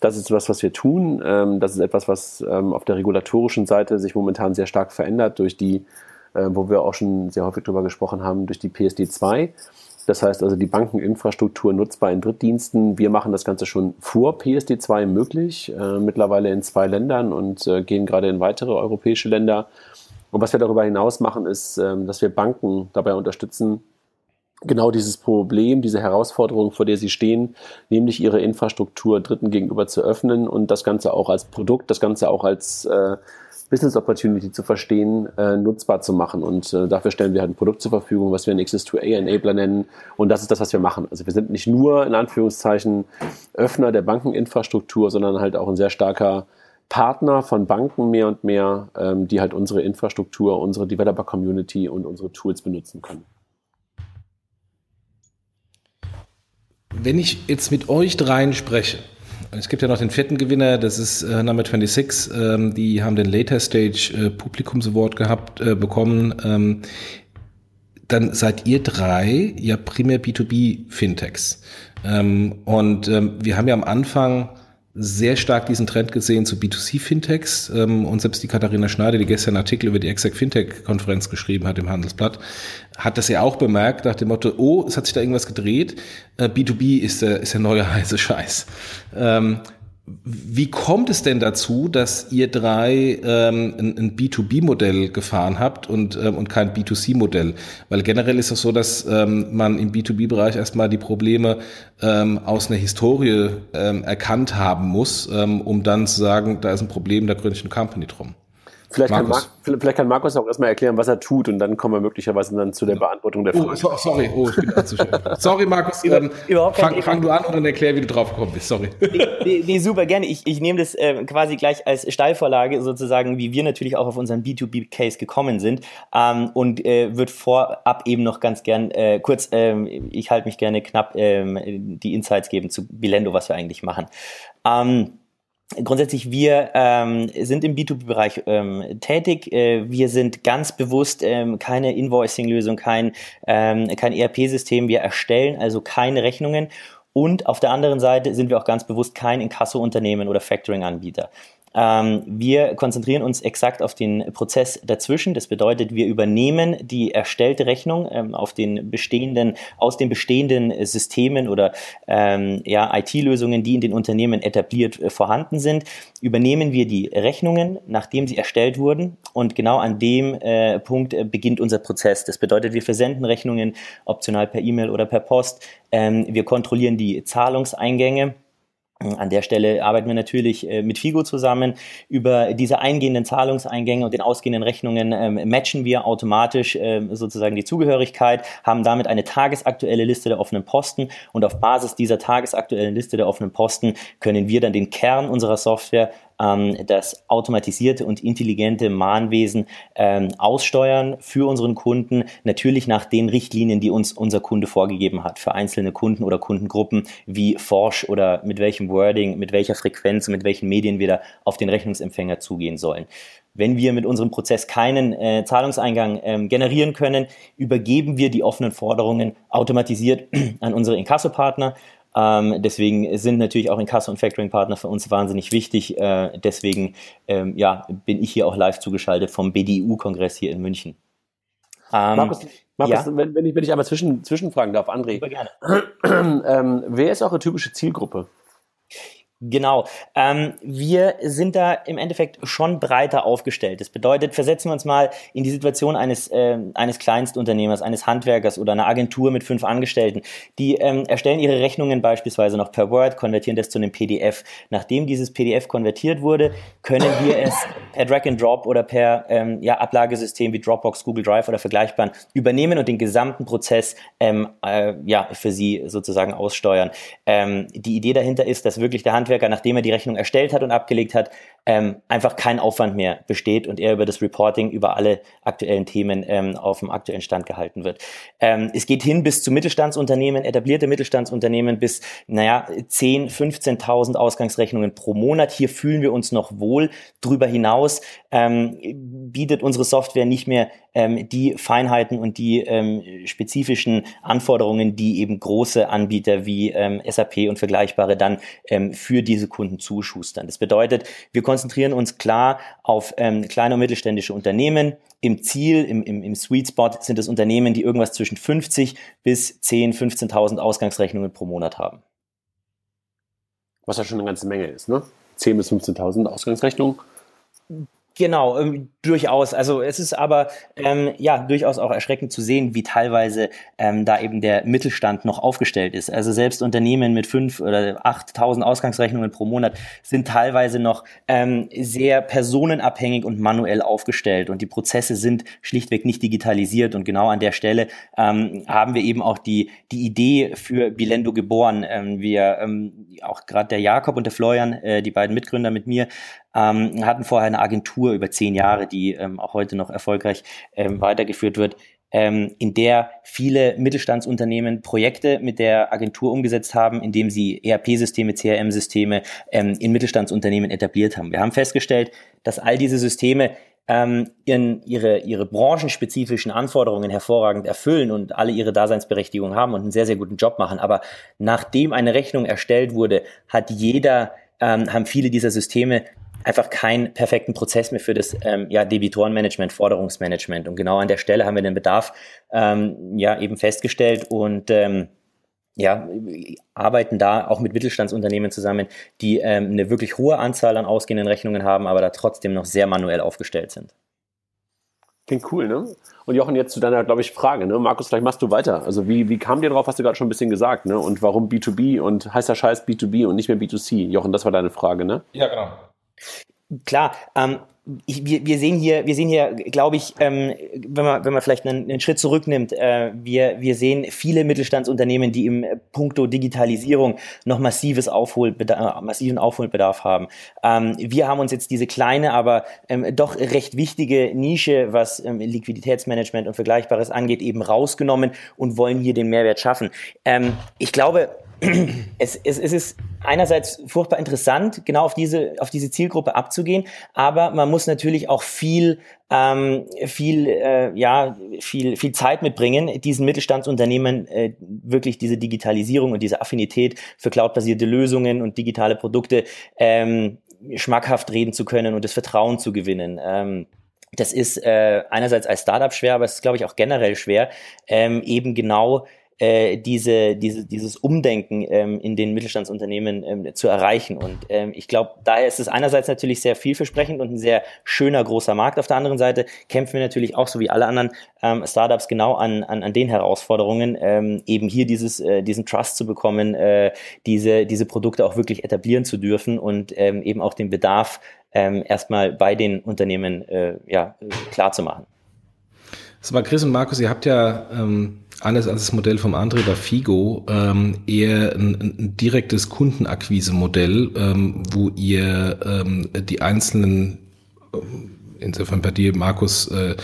das ist etwas, was wir tun. Ähm, das ist etwas, was ähm, auf der regulatorischen Seite sich momentan sehr stark verändert durch die, äh, wo wir auch schon sehr häufig darüber gesprochen haben, durch die PSD 2. Das heißt also die Bankeninfrastruktur nutzbar in Drittdiensten. Wir machen das Ganze schon vor PSD 2 möglich, äh, mittlerweile in zwei Ländern und äh, gehen gerade in weitere europäische Länder. Und was wir darüber hinaus machen, ist, ähm, dass wir Banken dabei unterstützen, genau dieses Problem, diese Herausforderung, vor der sie stehen, nämlich ihre Infrastruktur Dritten gegenüber zu öffnen und das Ganze auch als Produkt, das Ganze auch als äh, Business Opportunity zu verstehen, äh, nutzbar zu machen. Und äh, dafür stellen wir halt ein Produkt zur Verfügung, was wir ein Access-to-A-Enabler nennen. Und das ist das, was wir machen. Also wir sind nicht nur in Anführungszeichen Öffner der Bankeninfrastruktur, sondern halt auch ein sehr starker Partner von Banken mehr und mehr, ähm, die halt unsere Infrastruktur, unsere Developer-Community und unsere Tools benutzen können. Wenn ich jetzt mit euch dreien spreche, es gibt ja noch den vierten Gewinner, das ist äh, Number 26, ähm, die haben den Later Stage äh, Publikums Award gehabt, äh, bekommen. Ähm, dann seid ihr drei ja primär B2B Fintechs. Ähm, und ähm, wir haben ja am Anfang sehr stark diesen Trend gesehen zu B2C-Fintechs. Ähm, und selbst die Katharina Schneider, die gestern einen Artikel über die Exact Fintech-Konferenz geschrieben hat im Handelsblatt, hat das ja auch bemerkt nach dem Motto, oh, es hat sich da irgendwas gedreht. Äh, B2B ist der, ist der neue heiße Scheiß. Wie kommt es denn dazu, dass ihr drei ähm, ein, ein B2B-Modell gefahren habt und, ähm, und kein B2C-Modell? Weil generell ist es so, dass ähm, man im B2B-Bereich erstmal die Probleme ähm, aus einer Historie ähm, erkannt haben muss, ähm, um dann zu sagen, da ist ein Problem, da gründe ich eine Company drum. Vielleicht kann, Markus. vielleicht kann Markus auch erstmal erklären, was er tut und dann kommen wir möglicherweise dann zu der Beantwortung der Frage. Oh, sorry, oh, ich bin zu schnell. Sorry, Markus. Ähm, Überhaupt fang, fang du an und dann erklär, wie du drauf gekommen bist. Sorry. Nee, nee, super, gerne. Ich, ich nehme das äh, quasi gleich als Steilvorlage sozusagen, wie wir natürlich auch auf unseren B2B-Case gekommen sind ähm, und äh, wird vorab eben noch ganz gern äh, kurz, ähm, ich halte mich gerne knapp, ähm, die Insights geben zu Bilendo, was wir eigentlich machen. Ähm, Grundsätzlich, wir ähm, sind im B2B-Bereich ähm, tätig. Äh, wir sind ganz bewusst ähm, keine Invoicing-Lösung, kein, ähm, kein ERP-System. Wir erstellen also keine Rechnungen. Und auf der anderen Seite sind wir auch ganz bewusst kein Inkasso-Unternehmen oder Factoring-Anbieter. Ähm, wir konzentrieren uns exakt auf den Prozess dazwischen. Das bedeutet, wir übernehmen die erstellte Rechnung ähm, auf den bestehenden, aus den bestehenden Systemen oder ähm, ja, IT-Lösungen, die in den Unternehmen etabliert äh, vorhanden sind, übernehmen wir die Rechnungen, nachdem sie erstellt wurden. Und genau an dem äh, Punkt äh, beginnt unser Prozess. Das bedeutet, wir versenden Rechnungen optional per E-Mail oder per Post. Ähm, wir kontrollieren die Zahlungseingänge an der Stelle arbeiten wir natürlich äh, mit Figo zusammen. Über diese eingehenden Zahlungseingänge und den ausgehenden Rechnungen ähm, matchen wir automatisch ähm, sozusagen die Zugehörigkeit, haben damit eine tagesaktuelle Liste der offenen Posten und auf Basis dieser tagesaktuellen Liste der offenen Posten können wir dann den Kern unserer Software das automatisierte und intelligente Mahnwesen ähm, aussteuern für unseren Kunden, natürlich nach den Richtlinien, die uns unser Kunde vorgegeben hat, für einzelne Kunden oder Kundengruppen, wie forsch oder mit welchem Wording, mit welcher Frequenz und mit welchen Medien wir da auf den Rechnungsempfänger zugehen sollen. Wenn wir mit unserem Prozess keinen äh, Zahlungseingang ähm, generieren können, übergeben wir die offenen Forderungen automatisiert an unsere Inkasso-Partner ähm, deswegen sind natürlich auch Inkasso und Factoring-Partner für uns wahnsinnig wichtig. Äh, deswegen ähm, ja, bin ich hier auch live zugeschaltet vom BDU-Kongress hier in München. Ähm, Markus, Markus ja? wenn, wenn, ich, wenn ich einmal zwischen, zwischenfragen darf, André. Super gerne. ähm, wer ist eure typische Zielgruppe? Genau. Ähm, wir sind da im Endeffekt schon breiter aufgestellt. Das bedeutet, versetzen wir uns mal in die Situation eines, äh, eines Kleinstunternehmers, eines Handwerkers oder einer Agentur mit fünf Angestellten. Die ähm, erstellen ihre Rechnungen beispielsweise noch per Word, konvertieren das zu einem PDF. Nachdem dieses PDF konvertiert wurde, können wir es per Drag and Drop oder per ähm, ja, Ablagesystem wie Dropbox, Google Drive oder vergleichbaren übernehmen und den gesamten Prozess ähm, äh, ja, für sie sozusagen aussteuern. Ähm, die Idee dahinter ist, dass wirklich der Handwerker Handwerker, nachdem er die Rechnung erstellt hat und abgelegt hat, ähm, einfach kein Aufwand mehr besteht und er über das Reporting über alle aktuellen Themen ähm, auf dem aktuellen Stand gehalten wird. Ähm, es geht hin bis zu Mittelstandsunternehmen, etablierte Mittelstandsunternehmen bis, naja, 10, 15.000 Ausgangsrechnungen pro Monat. Hier fühlen wir uns noch wohl. Darüber hinaus ähm, bietet unsere Software nicht mehr ähm, die Feinheiten und die ähm, spezifischen Anforderungen, die eben große Anbieter wie SAP und vergleichbare dann ähm, für diese Kunden zuschustern. Das bedeutet, wir konzentrieren uns klar auf ähm, kleine und mittelständische Unternehmen. Im Ziel, im, im, im Sweet Spot sind es Unternehmen, die irgendwas zwischen 50 bis 10, 15.000 Ausgangsrechnungen pro Monat haben. Was ja schon eine ganze Menge ist, ne? 10 bis 15.000 Ausgangsrechnungen. Genau, ähm, durchaus. Also es ist aber ähm, ja durchaus auch erschreckend zu sehen, wie teilweise ähm, da eben der Mittelstand noch aufgestellt ist. Also selbst Unternehmen mit fünf oder achttausend Ausgangsrechnungen pro Monat sind teilweise noch ähm, sehr personenabhängig und manuell aufgestellt und die Prozesse sind schlichtweg nicht digitalisiert. Und genau an der Stelle ähm, haben wir eben auch die die Idee für Bilendo geboren. Ähm, wir ähm, auch gerade der Jakob und der Florian, äh, die beiden Mitgründer mit mir, ähm, hatten vorher eine Agentur über zehn Jahre, die ähm, auch heute noch erfolgreich ähm, weitergeführt wird, ähm, in der viele Mittelstandsunternehmen Projekte mit der Agentur umgesetzt haben, indem sie ERP-Systeme, CRM-Systeme ähm, in Mittelstandsunternehmen etabliert haben. Wir haben festgestellt, dass all diese Systeme ähm, ihren, ihre, ihre branchenspezifischen Anforderungen hervorragend erfüllen und alle ihre Daseinsberechtigung haben und einen sehr, sehr guten Job machen. Aber nachdem eine Rechnung erstellt wurde, hat jeder, ähm, haben viele dieser Systeme einfach keinen perfekten Prozess mehr für das ähm, ja, Debitorenmanagement, Forderungsmanagement. Und genau an der Stelle haben wir den Bedarf ähm, ja eben festgestellt und ähm, ja, arbeiten da auch mit Mittelstandsunternehmen zusammen, die ähm, eine wirklich hohe Anzahl an ausgehenden Rechnungen haben, aber da trotzdem noch sehr manuell aufgestellt sind. Klingt cool, ne? Und Jochen, jetzt zu deiner, glaube ich, Frage, ne? Markus, vielleicht machst du weiter. Also wie, wie kam dir drauf, hast du gerade schon ein bisschen gesagt, ne? Und warum B2B und heißt der Scheiß B2B und nicht mehr B2C? Jochen, das war deine Frage, ne? Ja, genau. Klar, ähm, ich, wir, wir sehen hier, wir sehen hier, glaube ich, ähm, wenn man wenn man vielleicht einen, einen Schritt zurücknimmt, äh, wir wir sehen viele Mittelstandsunternehmen, die im Punkto Digitalisierung noch massives Aufholbedarf, massiven Aufholbedarf haben. Ähm, wir haben uns jetzt diese kleine, aber ähm, doch recht wichtige Nische, was ähm, Liquiditätsmanagement und Vergleichbares angeht, eben rausgenommen und wollen hier den Mehrwert schaffen. Ähm, ich glaube es, es, es ist einerseits furchtbar interessant, genau auf diese, auf diese Zielgruppe abzugehen, aber man muss natürlich auch viel, ähm, viel, äh, ja, viel, viel Zeit mitbringen, diesen Mittelstandsunternehmen äh, wirklich diese Digitalisierung und diese Affinität für cloudbasierte Lösungen und digitale Produkte ähm, schmackhaft reden zu können und das Vertrauen zu gewinnen. Ähm, das ist äh, einerseits als Startup schwer, aber es ist, glaube ich, auch generell schwer, ähm, eben genau äh, diese, diese, dieses Umdenken ähm, in den Mittelstandsunternehmen ähm, zu erreichen. Und ähm, ich glaube, daher ist es einerseits natürlich sehr vielversprechend und ein sehr schöner großer Markt. Auf der anderen Seite kämpfen wir natürlich auch, so wie alle anderen ähm, Startups, genau an, an, an den Herausforderungen, ähm, eben hier dieses, äh, diesen Trust zu bekommen, äh, diese, diese Produkte auch wirklich etablieren zu dürfen und ähm, eben auch den Bedarf ähm, erstmal bei den Unternehmen äh, ja, klar zu machen. Sag mal, Chris und Markus, ihr habt ja ähm, anders als das Modell vom André bei Figo ähm, eher ein, ein direktes Kundenakquise-Modell, ähm, wo ihr ähm, die einzelnen, äh, insofern bei dir, Markus, äh,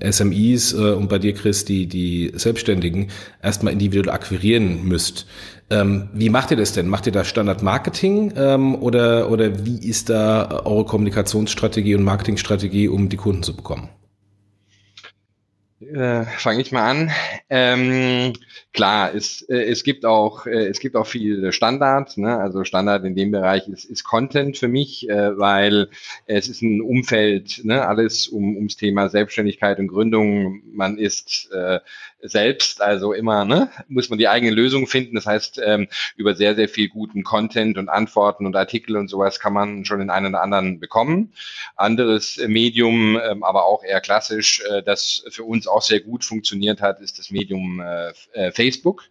SMEs äh, und bei dir, Chris, die, die Selbstständigen erstmal individuell akquirieren müsst. Ähm, wie macht ihr das denn? Macht ihr da Standard-Marketing ähm, oder, oder wie ist da eure Kommunikationsstrategie und Marketingstrategie, um die Kunden zu bekommen? Äh, Fange ich mal an. Ähm, klar, es, äh, es gibt auch äh, es gibt auch viele Standards. Ne? Also Standard in dem Bereich ist, ist Content für mich, äh, weil es ist ein Umfeld, ne? alles um, ums Thema Selbstständigkeit und Gründung. Man ist äh, selbst, also immer ne, muss man die eigene Lösung finden. Das heißt, ähm, über sehr sehr viel guten Content und Antworten und Artikel und sowas kann man schon den einen oder anderen bekommen. Anderes Medium, ähm, aber auch eher klassisch, äh, das für uns auch sehr gut funktioniert hat, ist das Medium äh, äh, Facebook.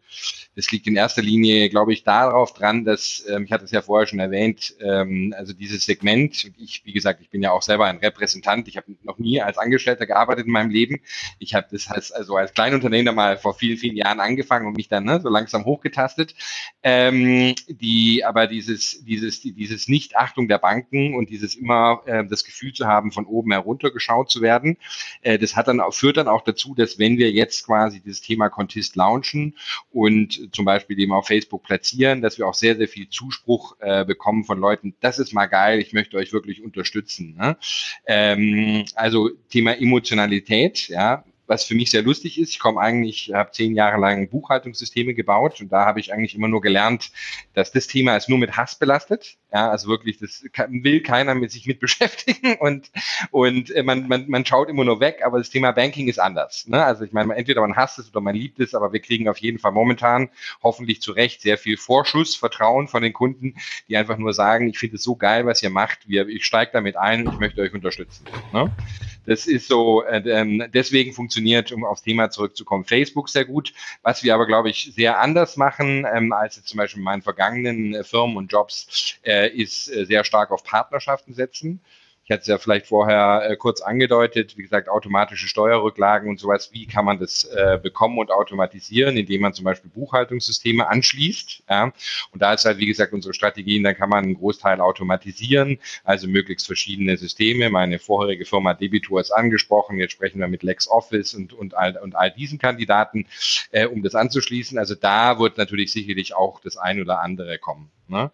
Das liegt in erster Linie, glaube ich, darauf dran, dass, ähm, ich hatte es ja vorher schon erwähnt, ähm, also dieses Segment, ich, wie gesagt, ich bin ja auch selber ein Repräsentant, ich habe noch nie als Angestellter gearbeitet in meinem Leben. Ich habe das heißt also als Kleinunternehmer mal vor vielen, vielen Jahren angefangen und mich dann ne, so langsam hochgetastet. Ähm, die, aber dieses, dieses, dieses Nichtachtung der Banken und dieses immer äh, das Gefühl zu haben, von oben herunter geschaut zu werden, äh, das hat dann führt dann auch dazu, dass wenn wir jetzt quasi dieses Thema Contist launchen und zum Beispiel eben auf Facebook platzieren, dass wir auch sehr, sehr viel Zuspruch äh, bekommen von Leuten, das ist mal geil, ich möchte euch wirklich unterstützen. Ne? Ähm, also Thema Emotionalität, ja, was für mich sehr lustig ist. Ich komme eigentlich, habe zehn Jahre lang Buchhaltungssysteme gebaut und da habe ich eigentlich immer nur gelernt, dass das Thema ist nur mit Hass belastet. Ja, also wirklich, das kann, will keiner mit sich mit beschäftigen und, und äh, man, man, man schaut immer nur weg, aber das Thema Banking ist anders. Ne? Also ich meine, entweder man hasst es oder man liebt es, aber wir kriegen auf jeden Fall momentan hoffentlich zu Recht sehr viel Vorschuss, Vertrauen von den Kunden, die einfach nur sagen, ich finde es so geil, was ihr macht, wir, ich steige damit ein, ich möchte euch unterstützen. Ne? Das ist so, äh, ähm, deswegen funktioniert, um aufs Thema zurückzukommen, Facebook sehr gut. Was wir aber, glaube ich, sehr anders machen, ähm, als jetzt zum Beispiel in meinen vergangenen äh, Firmen und Jobs, äh, ist äh, sehr stark auf Partnerschaften setzen. Ich hatte es ja vielleicht vorher äh, kurz angedeutet, wie gesagt, automatische Steuerrücklagen und sowas. Wie kann man das äh, bekommen und automatisieren, indem man zum Beispiel Buchhaltungssysteme anschließt? Ja? Und da ist halt, wie gesagt, unsere Strategien, da kann man einen Großteil automatisieren, also möglichst verschiedene Systeme. Meine vorherige Firma Debitor ist angesprochen. Jetzt sprechen wir mit LexOffice und, und, all, und all diesen Kandidaten, äh, um das anzuschließen. Also da wird natürlich sicherlich auch das ein oder andere kommen. Ne?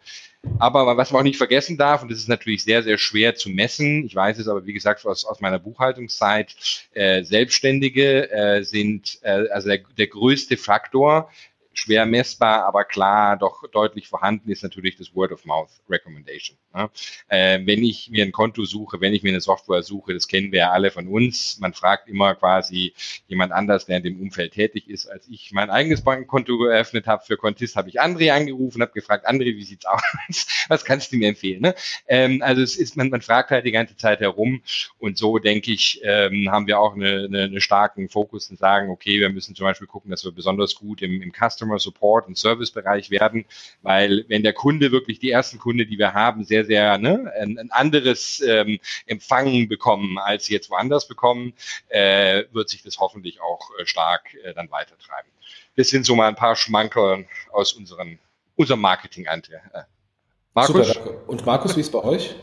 Aber was man auch nicht vergessen darf, und das ist natürlich sehr, sehr schwer zu messen, ich weiß es aber, wie gesagt, aus, aus meiner Buchhaltungszeit, äh, Selbstständige äh, sind äh, also der, der größte Faktor, schwer messbar, aber klar doch deutlich vorhanden ist natürlich das Word of Mouth Recommendation. Ne? Äh, wenn ich mir ein Konto suche, wenn ich mir eine Software suche, das kennen wir ja alle von uns. Man fragt immer quasi jemand anders, der in dem Umfeld tätig ist, als ich mein eigenes Bankkonto geöffnet habe für Contist, habe ich André angerufen, habe gefragt, André, wie sieht's aus? Was kannst du mir empfehlen? Ne? Ähm, also es ist, man, man fragt halt die ganze Zeit herum und so denke ich, ähm, haben wir auch eine, eine, eine starken Fokus und sagen, okay, wir müssen zum Beispiel gucken, dass wir besonders gut im, im Customer Customer Support und Servicebereich werden, weil wenn der Kunde wirklich die ersten Kunde, die wir haben, sehr, sehr ne, ein, ein anderes ähm, Empfangen bekommen, als sie jetzt woanders bekommen, äh, wird sich das hoffentlich auch äh, stark äh, dann weitertreiben. Das sind so mal ein paar Schmankerl aus unseren, unserem Marketing-Anteil. Markus? Super, Und Markus, wie ist bei euch?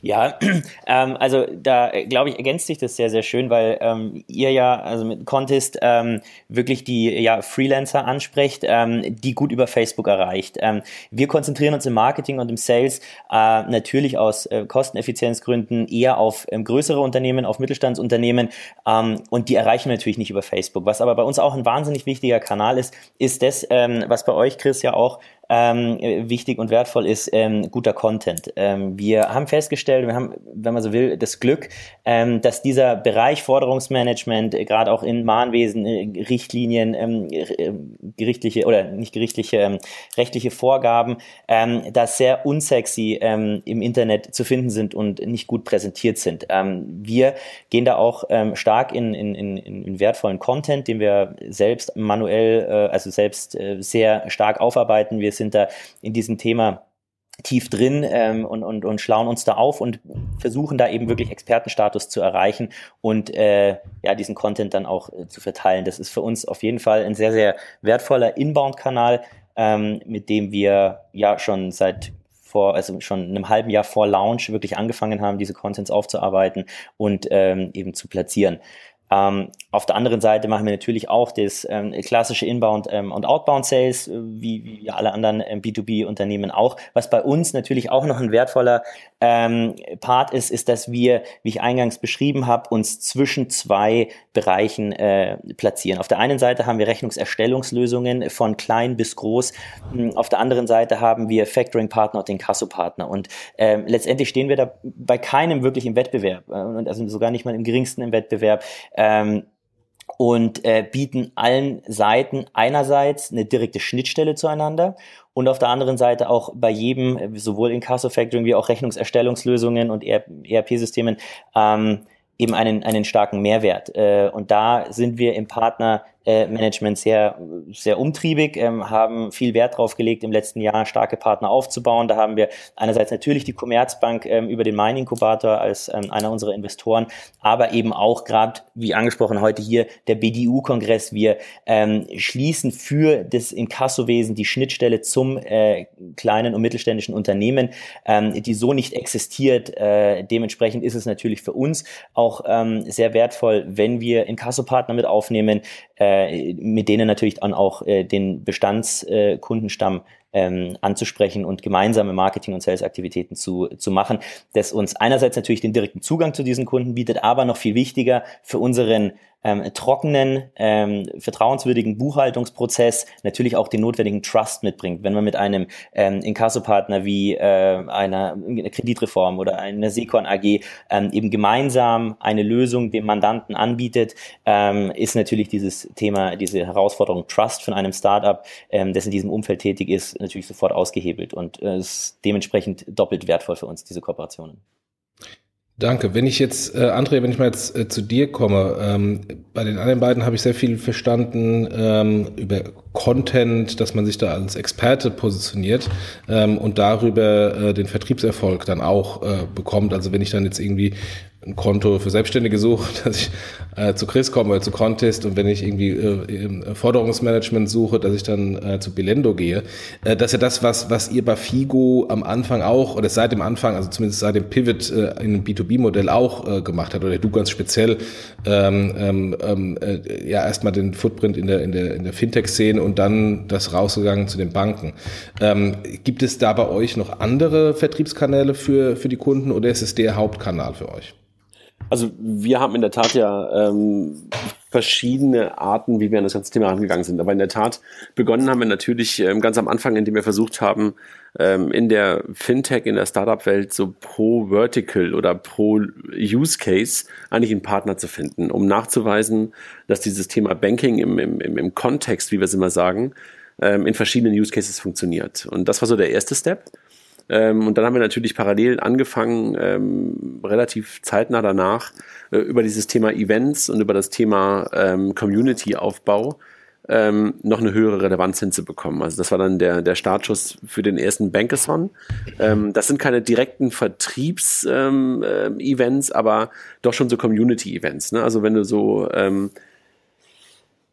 Ja, ähm, also da glaube ich, ergänzt sich das sehr, sehr schön, weil ähm, ihr ja, also mit Contest, ähm, wirklich die ja, Freelancer ansprecht, ähm, die gut über Facebook erreicht. Ähm, wir konzentrieren uns im Marketing und im Sales äh, natürlich aus äh, Kosteneffizienzgründen eher auf ähm, größere Unternehmen, auf Mittelstandsunternehmen ähm, und die erreichen wir natürlich nicht über Facebook. Was aber bei uns auch ein wahnsinnig wichtiger Kanal ist, ist das, ähm, was bei euch, Chris, ja auch ähm, wichtig und wertvoll ist ähm, guter Content. Ähm, wir haben festgestellt, wir haben, wenn man so will, das Glück, ähm, dass dieser Bereich Forderungsmanagement, äh, gerade auch in Mahnwesen, äh, Richtlinien, ähm, äh, gerichtliche oder nicht gerichtliche, ähm, rechtliche Vorgaben, das sehr unsexy im Internet zu finden sind und nicht gut präsentiert sind. Wir gehen da auch stark in, in, in, in wertvollen Content, den wir selbst manuell, äh, also selbst äh, sehr stark aufarbeiten. Wir sind da in diesem Thema tief drin ähm, und, und, und schlauen uns da auf und versuchen da eben wirklich Expertenstatus zu erreichen und äh, ja, diesen Content dann auch äh, zu verteilen. Das ist für uns auf jeden Fall ein sehr, sehr wertvoller Inbound-Kanal, ähm, mit dem wir ja schon seit vor, also schon einem halben Jahr vor Launch wirklich angefangen haben, diese Contents aufzuarbeiten und ähm, eben zu platzieren. Ähm, auf der anderen Seite machen wir natürlich auch das ähm, klassische Inbound ähm, und Outbound Sales, äh, wie, wie alle anderen ähm, B2B-Unternehmen auch. Was bei uns natürlich auch noch ein wertvoller ähm, Part ist, ist, dass wir, wie ich eingangs beschrieben habe, uns zwischen zwei Bereichen äh, platzieren. Auf der einen Seite haben wir Rechnungserstellungslösungen von klein bis groß. Hm, auf der anderen Seite haben wir Factoring-Partner und den Kasso-Partner. Und ähm, letztendlich stehen wir da bei keinem wirklich im Wettbewerb, äh, also sogar nicht mal im geringsten im Wettbewerb ähm, und äh, bieten allen Seiten einerseits eine direkte Schnittstelle zueinander und auf der anderen Seite auch bei jedem, sowohl in Casso Factoring wie auch Rechnungserstellungslösungen und ERP-Systemen, ähm, eben einen, einen starken Mehrwert. Äh, und da sind wir im Partner äh, Management sehr, sehr umtriebig, ähm, haben viel Wert drauf gelegt, im letzten Jahr starke Partner aufzubauen. Da haben wir einerseits natürlich die Commerzbank ähm, über den Main Inkubator als ähm, einer unserer Investoren, aber eben auch gerade, wie angesprochen, heute hier der BDU-Kongress. Wir ähm, schließen für das Inkassowesen die Schnittstelle zum äh, kleinen und mittelständischen Unternehmen, ähm, die so nicht existiert. Äh, dementsprechend ist es natürlich für uns auch ähm, sehr wertvoll, wenn wir Inkassopartner mit aufnehmen, äh, mit denen natürlich dann auch äh, den Bestandskundenstamm äh, ähm, anzusprechen und gemeinsame Marketing- und Sales-Aktivitäten zu, zu machen, das uns einerseits natürlich den direkten Zugang zu diesen Kunden bietet, aber noch viel wichtiger für unseren ähm, trockenen, ähm, vertrauenswürdigen Buchhaltungsprozess natürlich auch den notwendigen Trust mitbringt. Wenn man mit einem ähm, Inkasso-Partner wie äh, einer, Kreditreform oder einer Secon AG ähm, eben gemeinsam eine Lösung dem Mandanten anbietet, ähm, ist natürlich dieses Thema, diese Herausforderung Trust von einem Startup, ähm, das in diesem Umfeld tätig ist, natürlich sofort ausgehebelt und äh, ist dementsprechend doppelt wertvoll für uns, diese Kooperationen. Danke. Wenn ich jetzt, äh, André, wenn ich mal jetzt äh, zu dir komme, ähm, bei den anderen beiden habe ich sehr viel verstanden ähm, über Content, dass man sich da als Experte positioniert ähm, und darüber äh, den Vertriebserfolg dann auch äh, bekommt. Also wenn ich dann jetzt irgendwie ein Konto für Selbstständige suche, dass ich äh, zu Chris komme oder zu Contest und wenn ich irgendwie äh, Forderungsmanagement suche, dass ich dann äh, zu Bilendo gehe. Äh, das ist ja das, was, was ihr bei Figo am Anfang auch, oder seit dem Anfang, also zumindest seit dem Pivot äh, in einem B2B-Modell auch äh, gemacht hat, oder du ganz speziell ähm, ähm, ähm äh, ja erstmal den Footprint in der, in der, in der Fintech-Szene und dann das rausgegangen zu den Banken. Ähm, gibt es da bei euch noch andere Vertriebskanäle für, für die Kunden oder ist es der Hauptkanal für euch? Also wir haben in der Tat ja ähm, verschiedene Arten, wie wir an das ganze Thema rangegangen sind. Aber in der Tat begonnen haben wir natürlich ähm, ganz am Anfang, indem wir versucht haben, ähm, in der Fintech, in der Startup-Welt so pro Vertical oder pro Use Case eigentlich einen Partner zu finden, um nachzuweisen, dass dieses Thema Banking im, im, im Kontext, wie wir es immer sagen, ähm, in verschiedenen Use Cases funktioniert. Und das war so der erste Step. Ähm, und dann haben wir natürlich parallel angefangen, ähm, relativ zeitnah danach, äh, über dieses Thema Events und über das Thema ähm, Community-Aufbau ähm, noch eine höhere Relevanz hinzubekommen. Also das war dann der, der Startschuss für den ersten Bankathon. Ähm, das sind keine direkten Vertriebs-Events, ähm, äh, aber doch schon so Community-Events. Ne? Also wenn du so ähm,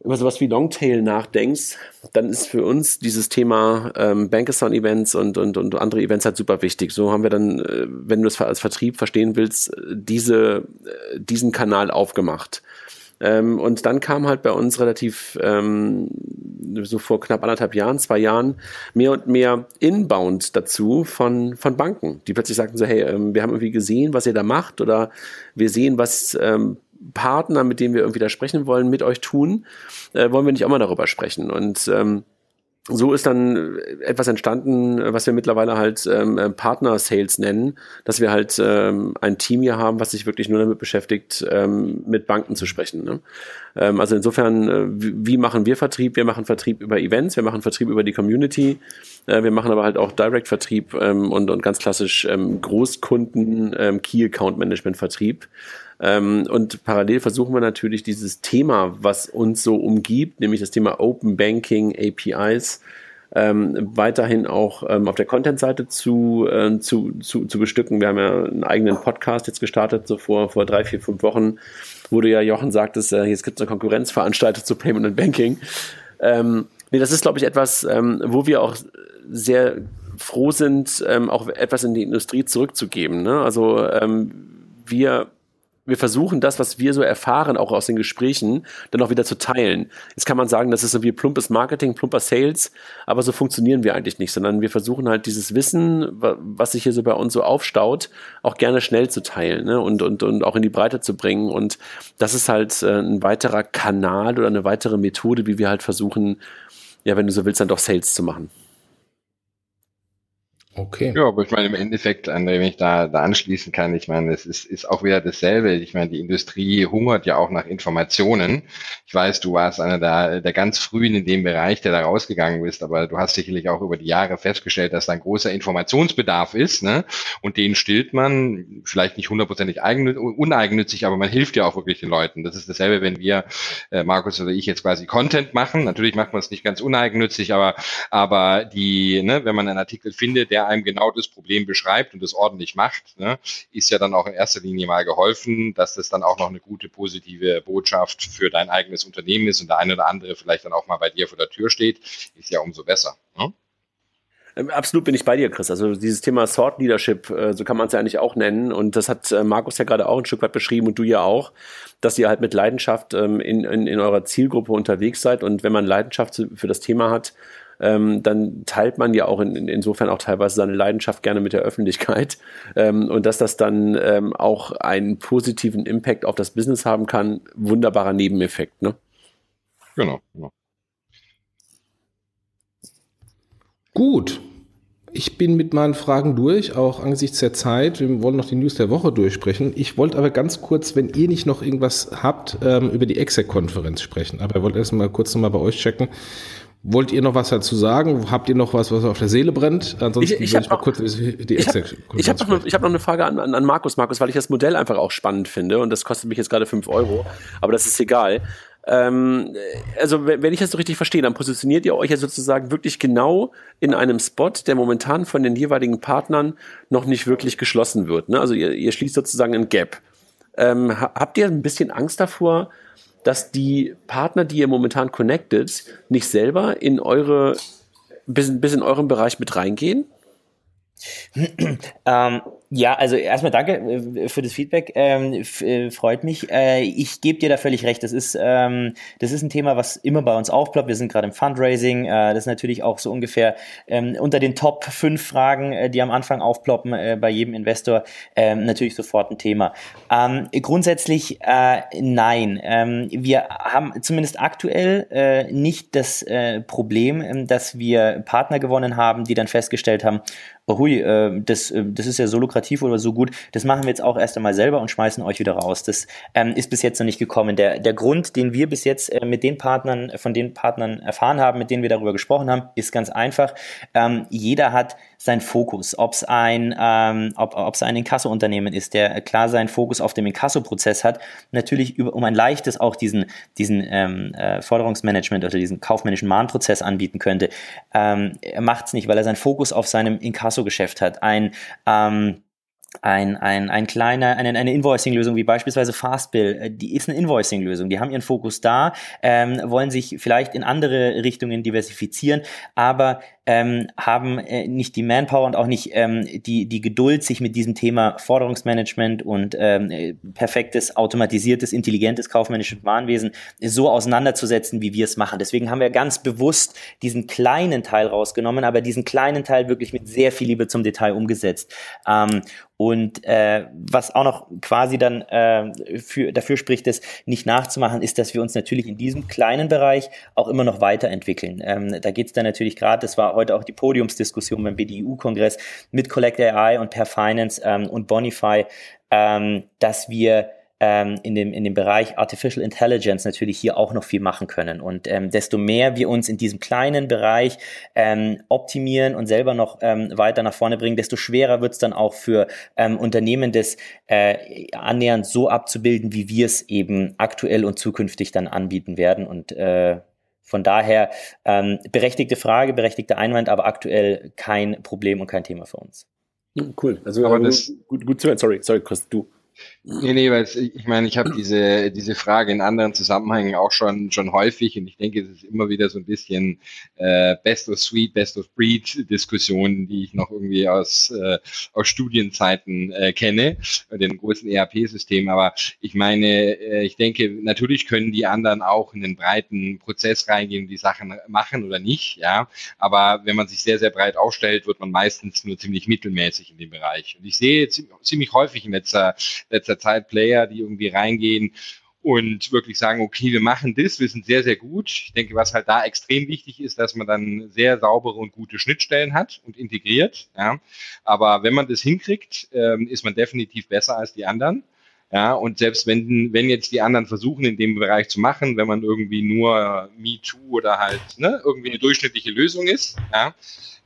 über sowas wie Longtail nachdenkst, dann ist für uns dieses Thema ähm, Bankathon-Events und, und, und andere Events halt super wichtig. So haben wir dann, äh, wenn du es als Vertrieb verstehen willst, diese, äh, diesen Kanal aufgemacht. Ähm, und dann kam halt bei uns relativ ähm, so vor knapp anderthalb Jahren, zwei Jahren, mehr und mehr Inbound dazu von, von Banken, die plötzlich sagten so, hey, ähm, wir haben irgendwie gesehen, was ihr da macht oder wir sehen, was ähm, Partner, mit denen wir irgendwie da sprechen wollen, mit euch tun, äh, wollen wir nicht auch mal darüber sprechen. Und ähm, so ist dann etwas entstanden, was wir mittlerweile halt ähm, äh, Partner Sales nennen, dass wir halt ähm, ein Team hier haben, was sich wirklich nur damit beschäftigt, ähm, mit Banken zu sprechen. Ne? Ähm, also insofern, äh, wie, machen wir Vertrieb? Wir machen Vertrieb über Events, wir machen Vertrieb über die Community, äh, wir machen aber halt auch Direct-Vertrieb ähm, und, und ganz klassisch ähm, Großkunden, ähm, Key Account Management Vertrieb. Ähm, und parallel versuchen wir natürlich dieses Thema, was uns so umgibt, nämlich das Thema Open Banking, APIs, ähm, weiterhin auch ähm, auf der Content-Seite zu, äh, zu, zu, zu bestücken. Wir haben ja einen eigenen Podcast jetzt gestartet, so vor, vor drei, vier, fünf Wochen, wo du ja, Jochen, sagtest, äh, jetzt gibt es eine Konkurrenzveranstaltung zu Payment and Banking. Ähm, nee, das ist, glaube ich, etwas, ähm, wo wir auch sehr froh sind, ähm, auch etwas in die Industrie zurückzugeben. Ne? Also ähm, wir wir versuchen das, was wir so erfahren, auch aus den Gesprächen, dann auch wieder zu teilen. Jetzt kann man sagen, das ist so wie plumpes Marketing, plumper Sales, aber so funktionieren wir eigentlich nicht, sondern wir versuchen halt dieses Wissen, was sich hier so bei uns so aufstaut, auch gerne schnell zu teilen ne? und, und, und auch in die Breite zu bringen. Und das ist halt äh, ein weiterer Kanal oder eine weitere Methode, wie wir halt versuchen, ja, wenn du so willst, dann doch Sales zu machen. Okay. Ja, aber ich meine, im Endeffekt, André, wenn ich da, da anschließen kann, ich meine, es ist, ist auch wieder dasselbe. Ich meine, die Industrie hungert ja auch nach Informationen. Ich weiß, du warst einer der, der ganz frühen in dem Bereich, der da rausgegangen bist, aber du hast sicherlich auch über die Jahre festgestellt, dass da ein großer Informationsbedarf ist, ne? Und den stillt man, vielleicht nicht hundertprozentig uneigennützig, aber man hilft ja auch wirklich den Leuten. Das ist dasselbe, wenn wir, äh, Markus oder ich jetzt quasi Content machen. Natürlich macht man es nicht ganz uneigennützig, aber, aber die, ne, wenn man einen Artikel findet, der einem genau das Problem beschreibt und das ordentlich macht, ne, ist ja dann auch in erster Linie mal geholfen, dass das dann auch noch eine gute positive Botschaft für dein eigenes Unternehmen ist und der eine oder andere vielleicht dann auch mal bei dir vor der Tür steht, ist ja umso besser. Ne? Ähm, absolut bin ich bei dir, Chris. Also dieses Thema Thought Leadership, äh, so kann man es ja eigentlich auch nennen. Und das hat äh, Markus ja gerade auch ein Stück weit beschrieben und du ja auch, dass ihr halt mit Leidenschaft ähm, in, in, in eurer Zielgruppe unterwegs seid. Und wenn man Leidenschaft für das Thema hat, ähm, dann teilt man ja auch in, in, insofern auch teilweise seine Leidenschaft gerne mit der Öffentlichkeit. Ähm, und dass das dann ähm, auch einen positiven Impact auf das Business haben kann, wunderbarer Nebeneffekt. Ne? Genau, genau. Gut. Ich bin mit meinen Fragen durch, auch angesichts der Zeit. Wir wollen noch die News der Woche durchsprechen. Ich wollte aber ganz kurz, wenn ihr nicht noch irgendwas habt, ähm, über die Exec-Konferenz sprechen. Aber ich wollte erst mal kurz nochmal bei euch checken. Wollt ihr noch was dazu sagen? Habt ihr noch was, was auf der Seele brennt? Ansonsten ich, ich würde ich mal kurz die Ich habe hab noch, eine, hab noch eine Frage an, an, an Markus, Markus, weil ich das Modell einfach auch spannend finde und das kostet mich jetzt gerade fünf Euro, aber das ist egal. Ähm, also wenn ich das so richtig verstehe, dann positioniert ihr euch ja sozusagen wirklich genau in einem Spot, der momentan von den jeweiligen Partnern noch nicht wirklich geschlossen wird. Ne? Also ihr, ihr schließt sozusagen ein Gap. Ähm, habt ihr ein bisschen Angst davor, dass die Partner, die ihr momentan connected, nicht selber in eure, bis, bis in euren Bereich mit reingehen? ähm, ja, also erstmal danke äh, für das Feedback. Ähm, äh, freut mich. Äh, ich gebe dir da völlig recht. Das ist, ähm, das ist ein Thema, was immer bei uns aufploppt. Wir sind gerade im Fundraising. Äh, das ist natürlich auch so ungefähr ähm, unter den Top fünf Fragen, äh, die am Anfang aufploppen äh, bei jedem Investor, ähm, natürlich sofort ein Thema. Ähm, grundsätzlich nein. Wir haben zumindest aktuell nicht das Problem, dass wir Partner gewonnen haben, die dann festgestellt haben, oh hui, das, das ist ja so lukrativ lukrativ oder so gut, das machen wir jetzt auch erst einmal selber und schmeißen euch wieder raus. Das ähm, ist bis jetzt noch nicht gekommen. Der, der Grund, den wir bis jetzt äh, mit den Partnern, von den Partnern erfahren haben, mit denen wir darüber gesprochen haben, ist ganz einfach. Ähm, jeder hat seinen Fokus, ob es ein, ähm, ob es ein Inkasso-Unternehmen ist, der klar seinen Fokus auf dem Inkasso-Prozess hat, natürlich über, um ein leichtes auch diesen, diesen ähm, äh, Forderungsmanagement oder diesen kaufmännischen Mahnprozess anbieten könnte. Ähm, er macht es nicht, weil er seinen Fokus auf seinem Inkasso-Geschäft hat. Ein ähm, ein, ein, ein kleiner, eine, eine Invoicing-Lösung wie beispielsweise Fastbill, äh, die ist eine Invoicing-Lösung. Die haben ihren Fokus da, ähm, wollen sich vielleicht in andere Richtungen diversifizieren, aber ähm, haben äh, nicht die Manpower und auch nicht ähm, die, die Geduld, sich mit diesem Thema Forderungsmanagement und ähm, perfektes, automatisiertes, intelligentes kaufmännisches Warenwesen so auseinanderzusetzen, wie wir es machen. Deswegen haben wir ganz bewusst diesen kleinen Teil rausgenommen, aber diesen kleinen Teil wirklich mit sehr viel Liebe zum Detail umgesetzt. Ähm, und äh, was auch noch quasi dann äh, für, dafür spricht, das nicht nachzumachen, ist, dass wir uns natürlich in diesem kleinen Bereich auch immer noch weiterentwickeln. Ähm, da geht es dann natürlich gerade, das war heute auch die Podiumsdiskussion beim BDIU-Kongress mit Collect AI und Per Finance ähm, und Bonify, ähm, dass wir ähm, in, dem, in dem Bereich Artificial Intelligence natürlich hier auch noch viel machen können. Und ähm, desto mehr wir uns in diesem kleinen Bereich ähm, optimieren und selber noch ähm, weiter nach vorne bringen, desto schwerer wird es dann auch für ähm, Unternehmen, das äh, annähernd so abzubilden, wie wir es eben aktuell und zukünftig dann anbieten werden. Und äh, von daher ähm, berechtigte Frage, berechtigter Einwand, aber aktuell kein Problem und kein Thema für uns. Cool. Also aber das, gut, gut zu hören. Sorry, sorry, Chris, du. Nee, nee, weil ich meine, ich habe diese, diese Frage in anderen Zusammenhängen auch schon, schon häufig und ich denke, es ist immer wieder so ein bisschen äh, Best of Suite, Best of Breed Diskussionen, die ich noch irgendwie aus, äh, aus Studienzeiten äh, kenne, den großen ERP-System. Aber ich meine, äh, ich denke, natürlich können die anderen auch in den breiten Prozess reingehen, die Sachen machen oder nicht, ja. Aber wenn man sich sehr, sehr breit aufstellt, wird man meistens nur ziemlich mittelmäßig in dem Bereich. Und ich sehe ziemlich häufig in letzter letzter Zeit Player, die irgendwie reingehen und wirklich sagen, okay, wir machen das, wir sind sehr, sehr gut. Ich denke, was halt da extrem wichtig ist, dass man dann sehr saubere und gute Schnittstellen hat und integriert. Ja. Aber wenn man das hinkriegt, ähm, ist man definitiv besser als die anderen. Ja, und selbst wenn, wenn jetzt die anderen versuchen, in dem Bereich zu machen, wenn man irgendwie nur MeToo oder halt ne, irgendwie eine durchschnittliche Lösung ist, ja,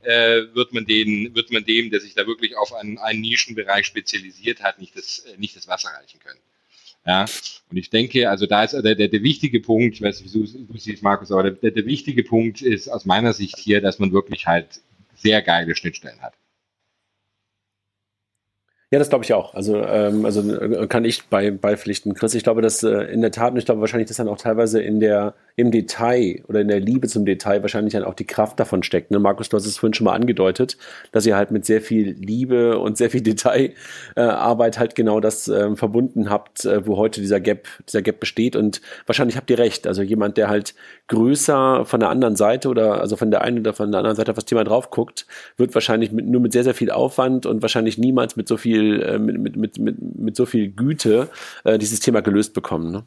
äh, wird man den, wird man dem, der sich da wirklich auf einen, einen Nischenbereich spezialisiert hat, nicht das, äh, nicht das Wasser reichen können. Ja, und ich denke, also da ist der, der, der wichtige Punkt, ich weiß nicht, wie du, du siehst, Markus, aber der, der wichtige Punkt ist aus meiner Sicht hier, dass man wirklich halt sehr geile Schnittstellen hat. Ja, das glaube ich auch. Also, ähm, also äh, kann ich bei, beipflichten, Chris. Ich glaube, dass äh, in der Tat, und ich glaube wahrscheinlich, dass dann auch teilweise in der, im Detail oder in der Liebe zum Detail wahrscheinlich dann auch die Kraft davon steckt. Ne? Markus, du hast es vorhin schon mal angedeutet, dass ihr halt mit sehr viel Liebe und sehr viel Detailarbeit äh, halt genau das äh, verbunden habt, äh, wo heute dieser Gap, dieser Gap besteht. Und wahrscheinlich habt ihr recht. Also jemand, der halt größer von der anderen Seite oder also von der einen oder von der anderen Seite auf das Thema drauf guckt, wird wahrscheinlich mit, nur mit sehr, sehr viel Aufwand und wahrscheinlich niemals mit so viel viel, äh, mit, mit, mit, mit, mit so viel Güte äh, dieses Thema gelöst bekommen. Ne?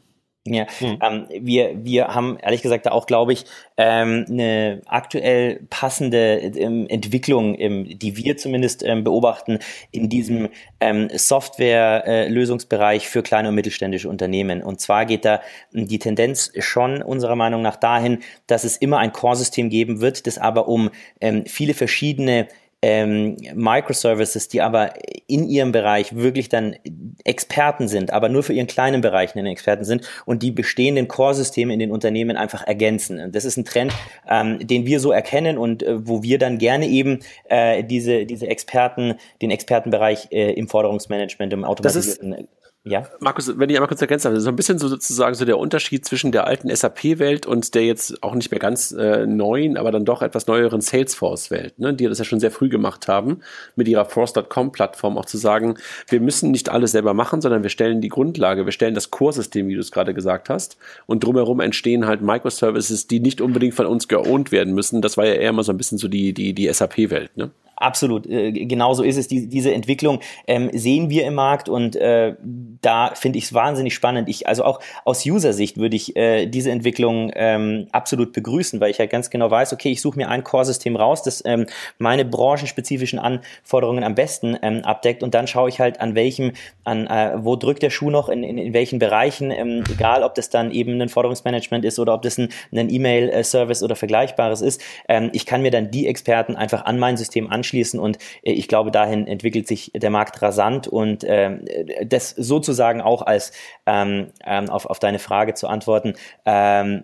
Ja, mhm. ähm, wir, wir haben ehrlich gesagt da auch, glaube ich, ähm, eine aktuell passende ähm, Entwicklung, ähm, die wir zumindest ähm, beobachten in diesem ähm, Software-Lösungsbereich äh, für kleine und mittelständische Unternehmen. Und zwar geht da die Tendenz schon unserer Meinung nach dahin, dass es immer ein Core-System geben wird, das aber um ähm, viele verschiedene ähm, Microservices, die aber in ihrem Bereich wirklich dann Experten sind, aber nur für ihren kleinen Bereich eine Experten sind und die bestehenden Core-Systeme in den Unternehmen einfach ergänzen. Und das ist ein Trend, ähm, den wir so erkennen und äh, wo wir dann gerne eben äh, diese, diese Experten, den Expertenbereich äh, im Forderungsmanagement, im automatisierten ja. Markus, wenn ich einmal kurz ergänzen darf, so ein bisschen so sozusagen so der Unterschied zwischen der alten SAP-Welt und der jetzt auch nicht mehr ganz äh, neuen, aber dann doch etwas neueren Salesforce-Welt, ne, die das ja schon sehr früh gemacht haben, mit ihrer Force.com-Plattform auch zu sagen, wir müssen nicht alles selber machen, sondern wir stellen die Grundlage, wir stellen das Core-System, wie du es gerade gesagt hast, und drumherum entstehen halt Microservices, die nicht unbedingt von uns geowned werden müssen. Das war ja eher mal so ein bisschen so die, die, die SAP-Welt, ne? Absolut, äh, genau so ist es. Die, diese Entwicklung ähm, sehen wir im Markt und äh, da finde ich es wahnsinnig spannend. Ich, also auch aus User-Sicht würde ich äh, diese Entwicklung ähm, absolut begrüßen, weil ich halt ganz genau weiß, okay, ich suche mir ein Core-System raus, das ähm, meine branchenspezifischen Anforderungen am besten ähm, abdeckt und dann schaue ich halt an welchem, an äh, wo drückt der Schuh noch, in, in, in welchen Bereichen, ähm, egal ob das dann eben ein Forderungsmanagement ist oder ob das ein, E-Mail-Service oder Vergleichbares ist. Ähm, ich kann mir dann die Experten einfach an mein System anschauen anschließen. Und äh, ich glaube, dahin entwickelt sich der Markt rasant und äh, das sozusagen auch als ähm, ähm, auf, auf deine Frage zu antworten, ähm,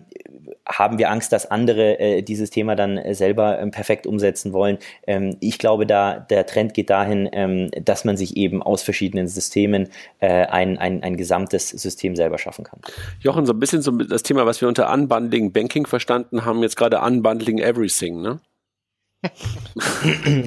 haben wir Angst, dass andere äh, dieses Thema dann selber ähm, perfekt umsetzen wollen. Ähm, ich glaube, da der Trend geht dahin, ähm, dass man sich eben aus verschiedenen Systemen äh, ein, ein, ein gesamtes System selber schaffen kann. Jochen, so ein bisschen so das Thema, was wir unter Unbundling Banking verstanden haben, jetzt gerade Unbundling Everything, ne?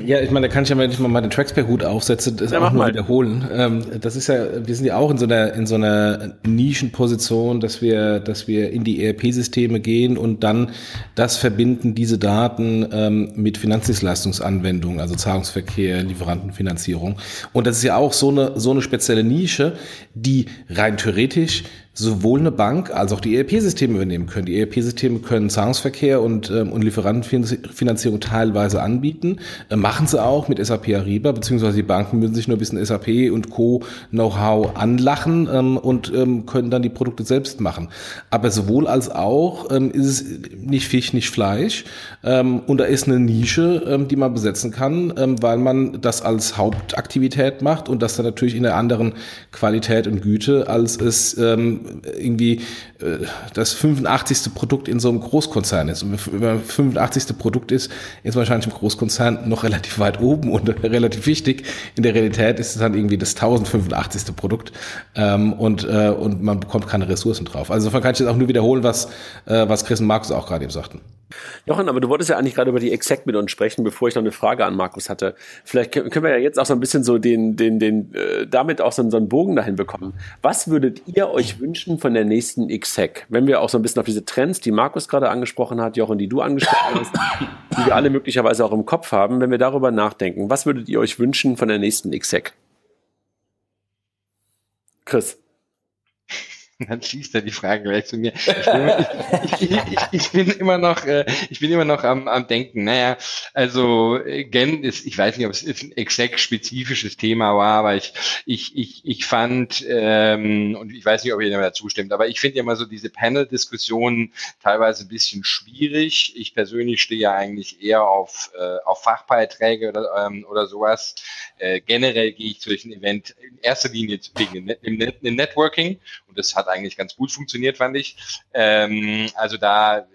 Ja, ich meine, da kann ich ja, wenn ich mal den Tracksper-Hut aufsetze, das ja, auch nur mal. wiederholen. Ähm, das ist ja, wir sind ja auch in so einer, in so einer Nischenposition, dass wir, dass wir in die ERP-Systeme gehen und dann das verbinden, diese Daten ähm, mit Finanzdienstleistungsanwendungen, also Zahlungsverkehr, Lieferantenfinanzierung. Und das ist ja auch so eine, so eine spezielle Nische, die rein theoretisch sowohl eine Bank als auch die ERP-Systeme übernehmen können. Die ERP-Systeme können Zahlungsverkehr und, ähm, und Lieferantenfinanzierung teilweise anbieten, äh, machen sie auch mit SAP Ariba, beziehungsweise die Banken müssen sich nur ein bisschen SAP und Co. Know-how anlachen ähm, und ähm, können dann die Produkte selbst machen. Aber sowohl als auch ähm, ist es nicht Fisch, nicht Fleisch ähm, und da ist eine Nische, ähm, die man besetzen kann, ähm, weil man das als Hauptaktivität macht und das dann natürlich in einer anderen Qualität und Güte, als es ähm, irgendwie äh, das 85. Produkt in so einem Großkonzern ist. Und wenn man 85. Produkt ist, ist wahrscheinlich im Großkonzern noch relativ weit oben und relativ wichtig. In der Realität ist es dann irgendwie das 1085. Produkt ähm, und, äh, und man bekommt keine Ressourcen drauf. Also insofern kann ich jetzt auch nur wiederholen, was, äh, was Chris und Markus auch gerade eben sagten. Jochen, aber du wolltest ja eigentlich gerade über die Exec mit uns sprechen, bevor ich noch eine Frage an Markus hatte. Vielleicht können wir ja jetzt auch so ein bisschen so den, den, den, äh, damit auch so, so einen Bogen dahin bekommen. Was würdet ihr euch wünschen von der nächsten Exec? Wenn wir auch so ein bisschen auf diese Trends, die Markus gerade angesprochen hat, Jochen, die du angesprochen hast, die wir alle möglicherweise auch im Kopf haben, wenn wir darüber nachdenken, was würdet ihr euch wünschen von der nächsten Exec? Chris. dann schießt er die Frage gleich zu mir. Ich bin, ich, ich, ich bin immer noch, äh, ich bin immer noch am, am Denken. Naja, also äh, Gen ist, ich weiß nicht, ob es ein exakt spezifisches Thema war, aber ich, ich, ich, ich fand, ähm, und ich weiß nicht, ob ihr mir dazu stimmt, aber ich finde ja immer so diese Panel-Diskussionen teilweise ein bisschen schwierig. Ich persönlich stehe ja eigentlich eher auf, äh, auf Fachbeiträge oder, ähm, oder sowas. Äh, generell gehe ich zu solchen Event in erster Linie wegen dem Networking und das hat eigentlich ganz gut funktioniert, fand ich. Ähm, also da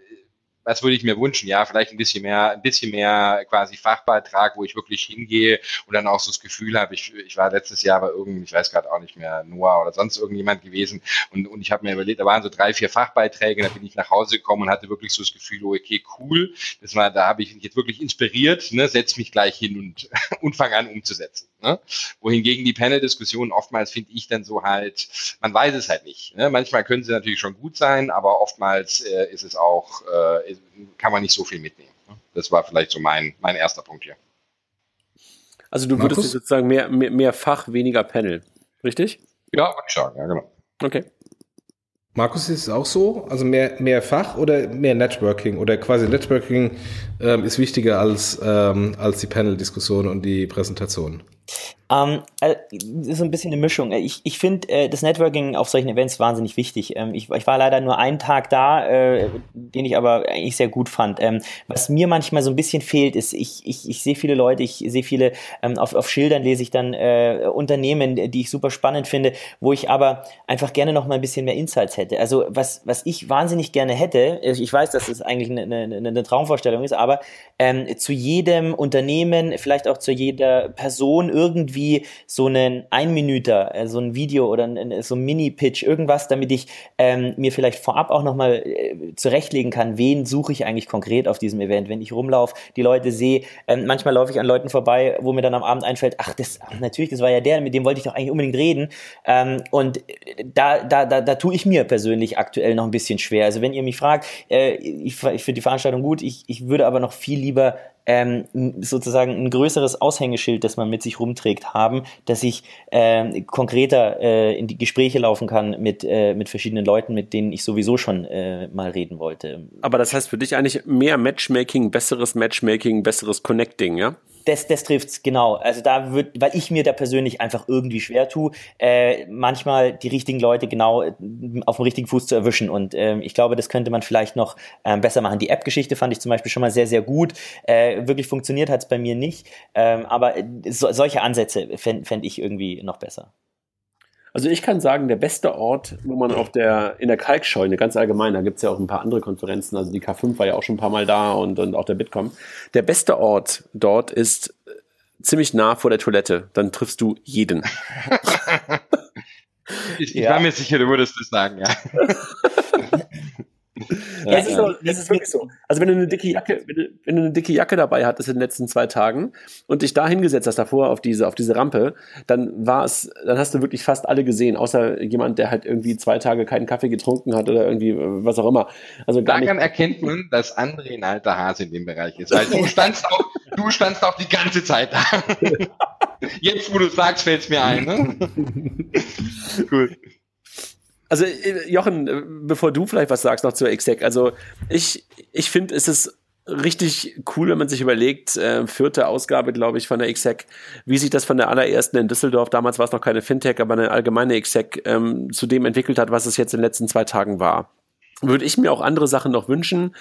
was würde ich mir wünschen? Ja, vielleicht ein bisschen mehr, ein bisschen mehr quasi Fachbeitrag, wo ich wirklich hingehe und dann auch so das Gefühl habe, ich, ich war letztes Jahr bei irgendeinem, ich weiß gerade auch nicht mehr, Noah oder sonst irgendjemand gewesen und, und ich habe mir überlegt, da waren so drei, vier Fachbeiträge, da bin ich nach Hause gekommen und hatte wirklich so das Gefühl, oh, okay, cool, das war, da habe ich mich jetzt wirklich inspiriert, ne, setz mich gleich hin und, und fange an umzusetzen. Ne? Wohingegen die Panel-Diskussionen oftmals finde ich dann so halt, man weiß es halt nicht. Ne? Manchmal können sie natürlich schon gut sein, aber oftmals äh, ist es auch, äh, kann man nicht so viel mitnehmen. Ne? Das war vielleicht so mein, mein erster Punkt hier. Also du würdest sozusagen mehr, mehr, mehr Fach, weniger Panel, richtig? Ja, würde ich sagen, ja, genau. Okay. Markus, ist es auch so? Also mehr, mehr Fach oder mehr Networking? Oder quasi Networking ähm, ist wichtiger als, ähm, als die Panel-Diskussion und die Präsentation? Ähm, äh, so ein bisschen eine Mischung. Äh, ich, ich finde äh, das Networking auf solchen Events wahnsinnig wichtig. Ähm, ich, ich war leider nur einen Tag da, äh, den ich aber eigentlich sehr gut fand. Ähm, was mir manchmal so ein bisschen fehlt, ist, ich, ich, ich sehe viele Leute, ich sehe viele, ähm, auf, auf Schildern lese ich dann äh, Unternehmen, die ich super spannend finde, wo ich aber einfach gerne noch mal ein bisschen mehr Insights hätte. Also was, was ich wahnsinnig gerne hätte, ich weiß, dass es eigentlich eine, eine, eine Traumvorstellung ist, aber ähm, zu jedem Unternehmen, vielleicht auch zu jeder Person irgendwie so einen Einminüter, äh, so ein Video oder so ein Mini-Pitch, irgendwas, damit ich ähm, mir vielleicht vorab auch nochmal äh, zurechtlegen kann, wen suche ich eigentlich konkret auf diesem Event, wenn ich rumlaufe, die Leute sehe. Ähm, manchmal laufe ich an Leuten vorbei, wo mir dann am Abend einfällt, ach, das, ach, natürlich, das war ja der, mit dem wollte ich doch eigentlich unbedingt reden. Ähm, und da, da, da, da tue ich mir persönlich aktuell noch ein bisschen schwer. Also wenn ihr mich fragt, äh, ich, ich finde die Veranstaltung gut, ich, ich würde aber noch viel lieber ähm, sozusagen ein größeres Aushängeschild, das man mit sich rumträgt, haben, dass ich äh, konkreter äh, in die Gespräche laufen kann mit, äh, mit verschiedenen Leuten, mit denen ich sowieso schon äh, mal reden wollte. Aber das heißt für dich eigentlich mehr Matchmaking, besseres Matchmaking, besseres Connecting, ja? Das, das trifft's genau. Also da wird, weil ich mir da persönlich einfach irgendwie schwer tue, äh, manchmal die richtigen Leute genau äh, auf dem richtigen Fuß zu erwischen. Und äh, ich glaube, das könnte man vielleicht noch ähm, besser machen. Die App-Geschichte fand ich zum Beispiel schon mal sehr, sehr gut. Äh, wirklich funktioniert hat's bei mir nicht. Ähm, aber äh, so, solche Ansätze fände fänd ich irgendwie noch besser. Also ich kann sagen, der beste Ort, wo man auf der, in der Kalkscheune, ganz allgemein, da gibt's ja auch ein paar andere Konferenzen, also die K5 war ja auch schon ein paar Mal da und, und auch der Bitkom. Der beste Ort dort ist ziemlich nah vor der Toilette. Dann triffst du jeden. ich, ich ja. war mir sicher, du würdest das sagen, ja. das, ist so, das ist wirklich so. Also wenn du eine dicke Jacke, wenn du, wenn du eine dicke Jacke dabei hattest in den letzten zwei Tagen und dich da hingesetzt hast davor auf diese, auf diese Rampe, dann war es, dann hast du wirklich fast alle gesehen, außer jemand, der halt irgendwie zwei Tage keinen Kaffee getrunken hat oder irgendwie was auch immer. Also Daran erkennt man, dass André ein alter Hase in dem Bereich ist. Weil du standst auch, du standst auch die ganze Zeit da. Jetzt, wo du sagst, fällt es mir ein. Ne? cool. Also äh, Jochen, äh, bevor du vielleicht was sagst noch zur Exec, also ich, ich finde, es ist richtig cool, wenn man sich überlegt, äh, vierte Ausgabe, glaube ich, von der Exec, wie sich das von der allerersten in Düsseldorf, damals war es noch keine Fintech, aber eine allgemeine Exec, ähm, zu dem entwickelt hat, was es jetzt in den letzten zwei Tagen war. Würde ich mir auch andere Sachen noch wünschen.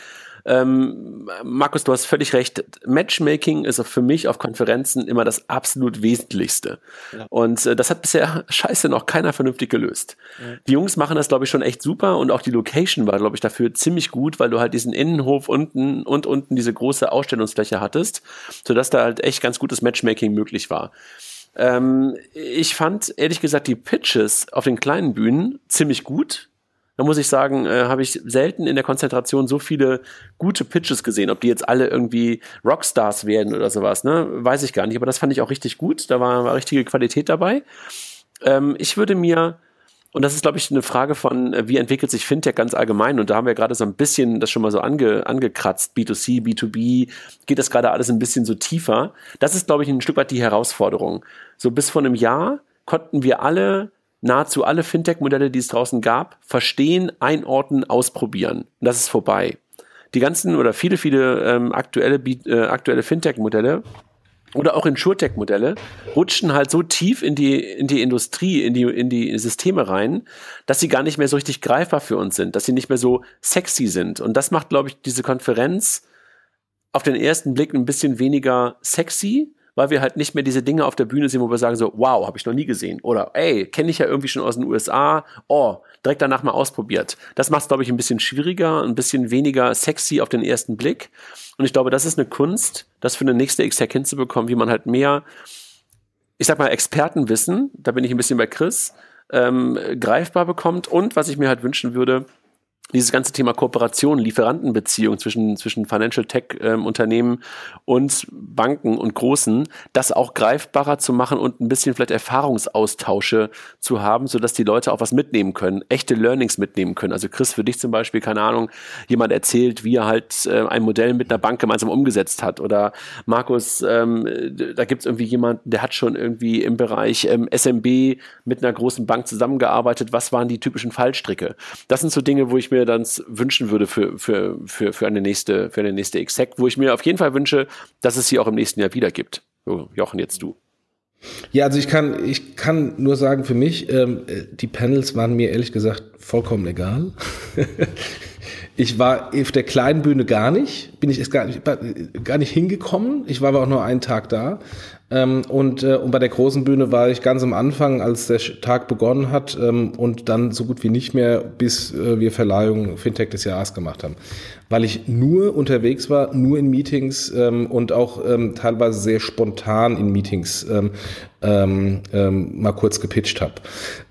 Ähm, Markus, du hast völlig recht. Matchmaking ist für mich auf Konferenzen immer das absolut Wesentlichste. Ja. Und äh, das hat bisher scheiße noch keiner vernünftig gelöst. Ja. Die Jungs machen das, glaube ich, schon echt super und auch die Location war, glaube ich, dafür ziemlich gut, weil du halt diesen Innenhof unten und unten diese große Ausstellungsfläche hattest, sodass da halt echt ganz gutes Matchmaking möglich war. Ähm, ich fand ehrlich gesagt die Pitches auf den kleinen Bühnen ziemlich gut da muss ich sagen, äh, habe ich selten in der Konzentration so viele gute Pitches gesehen. Ob die jetzt alle irgendwie Rockstars werden oder sowas, ne, weiß ich gar nicht. Aber das fand ich auch richtig gut. Da war, war richtige Qualität dabei. Ähm, ich würde mir, und das ist, glaube ich, eine Frage von, äh, wie entwickelt sich Fintech ganz allgemein? Und da haben wir gerade so ein bisschen das schon mal so ange, angekratzt. B2C, B2B, geht das gerade alles ein bisschen so tiefer? Das ist, glaube ich, ein Stück weit die Herausforderung. So bis vor einem Jahr konnten wir alle nahezu alle Fintech-Modelle, die es draußen gab, verstehen, einordnen, ausprobieren. Und das ist vorbei. Die ganzen oder viele, viele ähm, aktuelle, äh, aktuelle Fintech-Modelle oder auch Insurtech-Modelle rutschen halt so tief in die, in die Industrie, in die, in die Systeme rein, dass sie gar nicht mehr so richtig greifbar für uns sind, dass sie nicht mehr so sexy sind. Und das macht, glaube ich, diese Konferenz auf den ersten Blick ein bisschen weniger sexy, weil wir halt nicht mehr diese Dinge auf der Bühne sehen, wo wir sagen so, wow, habe ich noch nie gesehen. Oder ey, kenne ich ja irgendwie schon aus den USA. Oh, direkt danach mal ausprobiert. Das macht es, glaube ich, ein bisschen schwieriger, ein bisschen weniger sexy auf den ersten Blick. Und ich glaube, das ist eine Kunst, das für eine nächste Exec hinzubekommen, wie man halt mehr, ich sag mal, Expertenwissen, da bin ich ein bisschen bei Chris, ähm, greifbar bekommt. Und was ich mir halt wünschen würde, dieses ganze Thema Kooperation, Lieferantenbeziehung zwischen, zwischen Financial Tech ähm, Unternehmen und Banken und Großen, das auch greifbarer zu machen und ein bisschen vielleicht Erfahrungsaustausche zu haben, sodass die Leute auch was mitnehmen können, echte Learnings mitnehmen können. Also Chris, für dich zum Beispiel, keine Ahnung, jemand erzählt, wie er halt äh, ein Modell mit einer Bank gemeinsam umgesetzt hat. Oder Markus, ähm, da gibt es irgendwie jemanden, der hat schon irgendwie im Bereich ähm, SMB mit einer großen Bank zusammengearbeitet. Was waren die typischen Fallstricke? Das sind so Dinge, wo ich mir dann wünschen würde für, für, für, für eine nächste, für eine nächste Exec, wo ich mir auf jeden Fall wünsche, dass es sie auch im nächsten Jahr wieder gibt. So, Jochen, jetzt du. Ja, also ich kann, ich kann nur sagen, für mich, ähm, die Panels waren mir ehrlich gesagt vollkommen egal. ich war auf der kleinen Bühne gar nicht, bin ich erst gar nicht, gar nicht hingekommen. Ich war aber auch nur einen Tag da. Ähm, und, äh, und bei der großen Bühne war ich ganz am Anfang, als der Tag begonnen hat ähm, und dann so gut wie nicht mehr, bis äh, wir Verleihung Fintech des Jahres gemacht haben. Weil ich nur unterwegs war, nur in Meetings ähm, und auch teilweise sehr spontan in Meetings ähm, ähm, mal kurz gepitcht habe.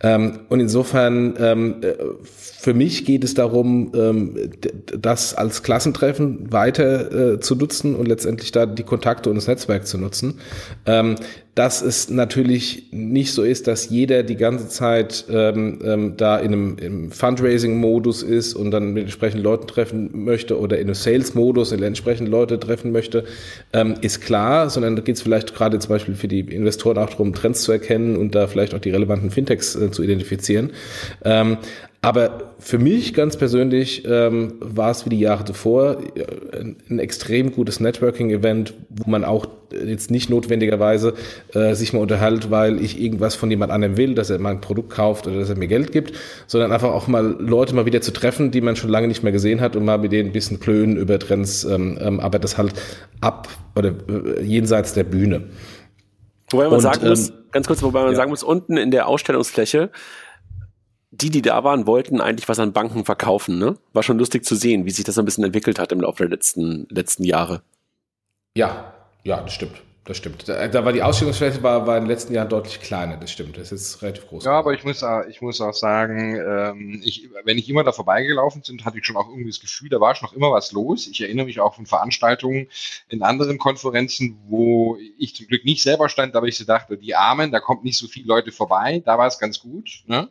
Ähm, und insofern, ähm, äh, für mich geht es darum, ähm, das als Klassentreffen weiter äh, zu nutzen und letztendlich da die Kontakte und das Netzwerk zu nutzen. Ähm, dass es natürlich nicht so ist, dass jeder die ganze Zeit ähm, ähm, da in einem, im Fundraising-Modus ist und dann mit entsprechenden Leuten treffen möchte oder in einem Sales-Modus in entsprechenden Leute treffen möchte, ähm, ist klar, sondern da geht es vielleicht gerade zum Beispiel für die Investoren auch darum, Trends zu erkennen und da vielleicht auch die relevanten Fintechs äh, zu identifizieren. Aber für mich ganz persönlich ähm, war es wie die Jahre zuvor ein, ein extrem gutes Networking-Event, wo man auch jetzt nicht notwendigerweise äh, sich mal unterhält, weil ich irgendwas von jemand anderem will, dass er mal ein Produkt kauft oder dass er mir Geld gibt, sondern einfach auch mal Leute mal wieder zu treffen, die man schon lange nicht mehr gesehen hat und mal mit denen ein bisschen klönen über Trends, ähm, ähm, aber das halt ab oder äh, jenseits der Bühne. Wobei man und, sagen muss, ähm, ganz kurz, wobei man ja. sagen muss, unten in der Ausstellungsfläche die, die da waren, wollten eigentlich was an Banken verkaufen. Ne? War schon lustig zu sehen, wie sich das ein bisschen entwickelt hat im Laufe der letzten, letzten Jahre. Ja, ja, das stimmt. das stimmt. Da, da, war die Ausstellungsfläche war, war in den letzten Jahren deutlich kleiner, das stimmt. Das ist relativ groß. Ja, aber ich muss, ich muss auch sagen, ähm, ich, wenn ich immer da vorbeigelaufen bin, hatte ich schon auch irgendwie das Gefühl, da war schon noch immer was los. Ich erinnere mich auch von Veranstaltungen in anderen Konferenzen, wo ich zum Glück nicht selber stand, aber ich so dachte, die Armen, da kommt nicht so viele Leute vorbei. Da war es ganz gut. Ne?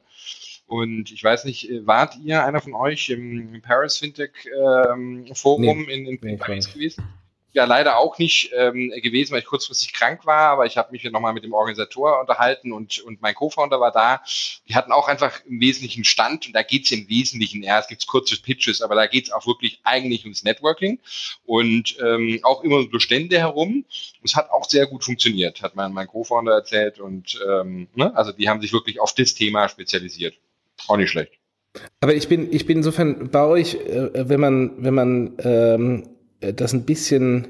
Und ich weiß nicht, äh, wart ihr einer von euch im Paris Fintech ähm, Forum nee, in, in nee, Paris gewesen? ja leider auch nicht ähm, gewesen, weil ich kurzfristig krank war, aber ich habe mich ja nochmal mit dem Organisator unterhalten und, und mein Co-Founder war da. Die hatten auch einfach im Wesentlichen Stand und da geht's im Wesentlichen, ja, es gibt kurze Pitches, aber da geht's auch wirklich eigentlich ums Networking und ähm, auch immer Bestände herum. Es hat auch sehr gut funktioniert, hat mein, mein Co-Founder erzählt und ähm, ne, also die haben sich wirklich auf das Thema spezialisiert. Auch nicht schlecht. Aber ich bin, ich bin insofern bei euch, äh, wenn man, wenn man ähm, äh, das ein bisschen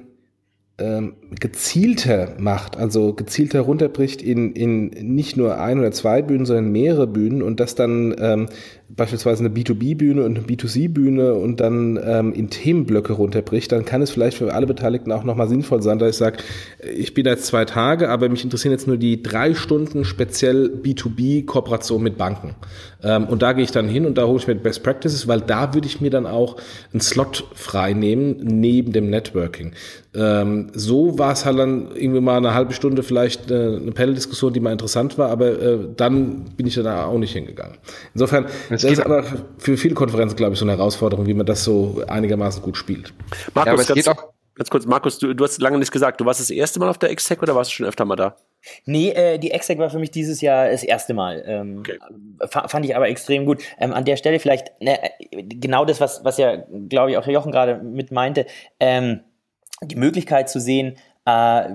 ähm, gezielter macht, also gezielter runterbricht in, in nicht nur ein oder zwei Bühnen, sondern mehrere Bühnen und das dann ähm, beispielsweise eine B2B-Bühne und eine B2C-Bühne und dann ähm, in Themenblöcke runterbricht, dann kann es vielleicht für alle Beteiligten auch nochmal sinnvoll sein, dass ich sage, ich bin jetzt zwei Tage, aber mich interessieren jetzt nur die drei Stunden speziell B2B-Kooperation mit Banken. Ähm, und da gehe ich dann hin und da hole ich mir Best Practices, weil da würde ich mir dann auch einen Slot frei nehmen neben dem Networking. Ähm, so war es halt dann irgendwie mal eine halbe Stunde vielleicht äh, eine Panel-Diskussion, die mal interessant war, aber äh, dann bin ich dann auch nicht hingegangen. Insofern, das, ist aber für viele Konferenzen, glaube ich, so eine Herausforderung, wie man das so einigermaßen gut spielt. Markus, ja, ganz, ganz, kurz, Markus, du, du hast lange nicht gesagt, du warst das erste Mal auf der Exec oder warst du schon öfter mal da? Nee, äh, die Exec war für mich dieses Jahr das erste Mal. Ähm, okay. Fand ich aber extrem gut. Ähm, an der Stelle vielleicht ne, genau das, was, was ja, glaube ich, auch Jochen gerade mit meinte. Ähm, die Möglichkeit zu sehen, äh,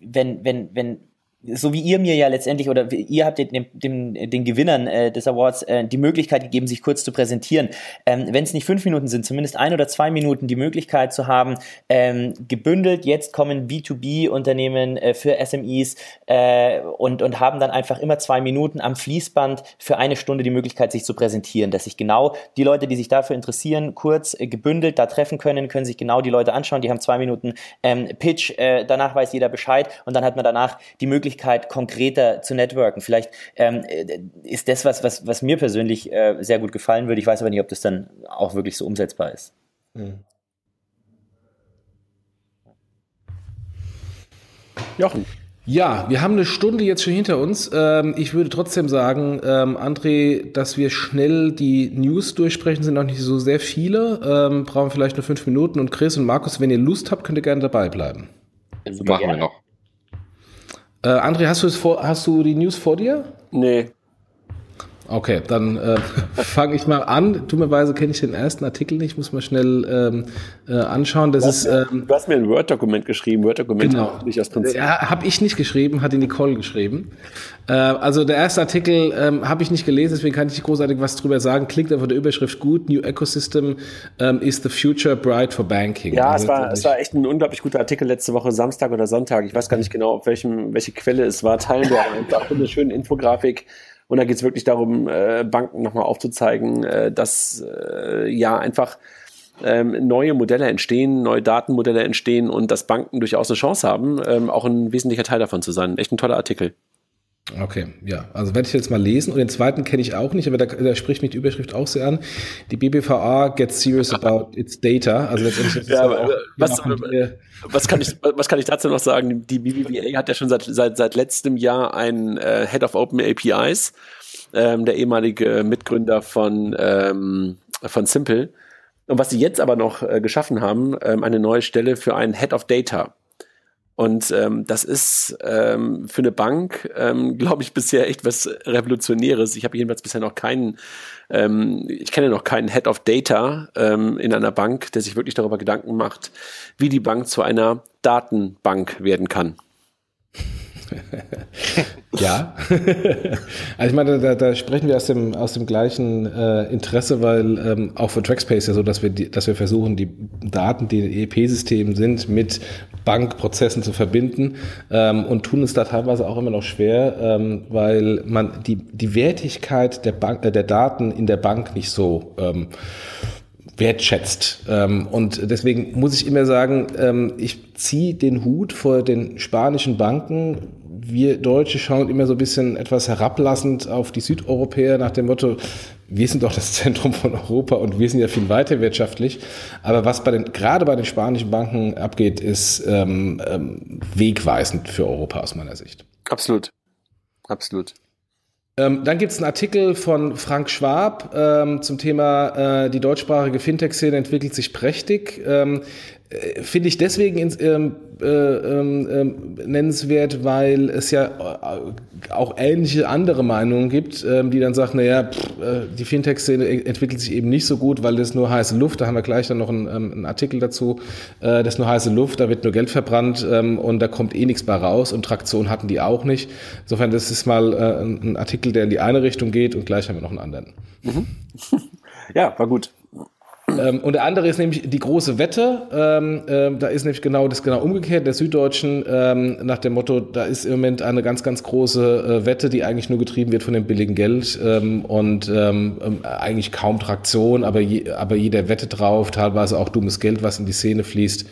wenn, wenn, wenn so wie ihr mir ja letztendlich oder ihr habt den, den, den Gewinnern äh, des Awards äh, die Möglichkeit gegeben, sich kurz zu präsentieren. Ähm, Wenn es nicht fünf Minuten sind, zumindest ein oder zwei Minuten die Möglichkeit zu haben, ähm, gebündelt, jetzt kommen B2B-Unternehmen äh, für SMEs äh, und, und haben dann einfach immer zwei Minuten am Fließband für eine Stunde die Möglichkeit, sich zu präsentieren, dass sich genau die Leute, die sich dafür interessieren, kurz äh, gebündelt da treffen können, können sich genau die Leute anschauen, die haben zwei Minuten ähm, Pitch, äh, danach weiß jeder Bescheid und dann hat man danach die Möglichkeit, Möglichkeit, konkreter zu networken. Vielleicht ähm, äh, ist das was, was, was mir persönlich äh, sehr gut gefallen würde. Ich weiß aber nicht, ob das dann auch wirklich so umsetzbar ist. Mhm. Jochen. Ja, wir haben eine Stunde jetzt schon hinter uns. Ähm, ich würde trotzdem sagen, ähm, André, dass wir schnell die News durchsprechen, sind noch nicht so sehr viele. Ähm, brauchen vielleicht nur fünf Minuten. Und Chris und Markus, wenn ihr Lust habt, könnt ihr gerne dabei bleiben. So machen wir noch. Äh, André, hast du, vor, hast du die News vor dir? Nee. Okay, dann äh, fange ich mal an. Dummerweise kenne ich den ersten Artikel nicht, muss man schnell ähm, äh, anschauen. Das du ist, ähm, du hast mir ein Word-Dokument geschrieben. Word-Dokument genau. nicht aus Prinzip. Ja, habe ich nicht geschrieben, hat die Nicole geschrieben. Äh, also der erste Artikel ähm, habe ich nicht gelesen, deswegen kann ich nicht großartig was drüber sagen. Klingt einfach der Überschrift gut. New Ecosystem ähm, is the future bright for banking. Ja, also, es, war, es war echt ein unglaublich guter Artikel letzte Woche, Samstag oder Sonntag. Ich weiß gar nicht genau, auf welchem, welche Quelle es war. Teilen wir einfach eine schöne Infografik und da geht es wirklich darum, äh, Banken nochmal aufzuzeigen, äh, dass äh, ja einfach ähm, neue Modelle entstehen, neue Datenmodelle entstehen und dass Banken durchaus eine Chance haben, ähm, auch ein wesentlicher Teil davon zu sein. Echt ein toller Artikel. Okay, ja. Also werde ich jetzt mal lesen. Und den zweiten kenne ich auch nicht, aber da, da, spricht mich die Überschrift auch sehr an. Die BBVA gets serious about its data. Also letztendlich ja, aber, auch, was, was, kann ich, was kann ich dazu noch sagen? Die BBVA hat ja schon seit, seit, seit letztem Jahr einen äh, Head of Open APIs, ähm, der ehemalige Mitgründer von, ähm, von Simple. Und was sie jetzt aber noch äh, geschaffen haben, ähm, eine neue Stelle für einen Head of Data. Und ähm, das ist ähm, für eine Bank, ähm, glaube ich, bisher echt was Revolutionäres. Ich habe jedenfalls bisher noch keinen, ähm, ich kenne noch keinen Head of Data ähm, in einer Bank, der sich wirklich darüber Gedanken macht, wie die Bank zu einer Datenbank werden kann. ja. also ich meine, da, da, sprechen wir aus dem, aus dem gleichen äh, Interesse, weil ähm, auch für Trackspace ja so, dass wir, die, dass wir versuchen, die Daten, die in EEP-Systemen sind, mit Bankprozessen zu verbinden ähm, und tun es da teilweise auch immer noch schwer, ähm, weil man die, die Wertigkeit der, Bank, äh, der Daten in der Bank nicht so ähm, wertschätzt. Ähm, und deswegen muss ich immer sagen, ähm, ich ziehe den Hut vor den spanischen Banken. Wir Deutsche schauen immer so ein bisschen etwas herablassend auf die Südeuropäer nach dem Motto, wir sind doch das Zentrum von Europa und wir sind ja viel weiter wirtschaftlich. Aber was bei den, gerade bei den spanischen Banken abgeht, ist ähm, ähm, wegweisend für Europa aus meiner Sicht. Absolut. Absolut. Ähm, dann gibt es einen Artikel von Frank Schwab ähm, zum Thema äh, die deutschsprachige Fintech-Szene entwickelt sich prächtig. Ähm, äh, Finde ich deswegen ins, ähm, äh, ähm, ähm, nennenswert, weil es ja äh, auch ähnliche andere Meinungen gibt, ähm, die dann sagen, naja, pff, äh, die Fintech-Szene entwickelt sich eben nicht so gut, weil das nur heiße Luft, da haben wir gleich dann noch einen, ähm, einen Artikel dazu, äh, das ist nur heiße Luft, da wird nur Geld verbrannt ähm, und da kommt eh nichts bei raus und Traktion hatten die auch nicht. Insofern, das ist mal äh, ein Artikel, der in die eine Richtung geht und gleich haben wir noch einen anderen. Mhm. Ja, war gut. Ähm, und der andere ist nämlich die große Wette. Ähm, ähm, da ist nämlich genau das genau umgekehrt der Süddeutschen ähm, nach dem Motto, da ist im Moment eine ganz, ganz große äh, Wette, die eigentlich nur getrieben wird von dem billigen Geld ähm, und ähm, eigentlich kaum Traktion, aber, je, aber jeder wette drauf, teilweise auch dummes Geld, was in die Szene fließt.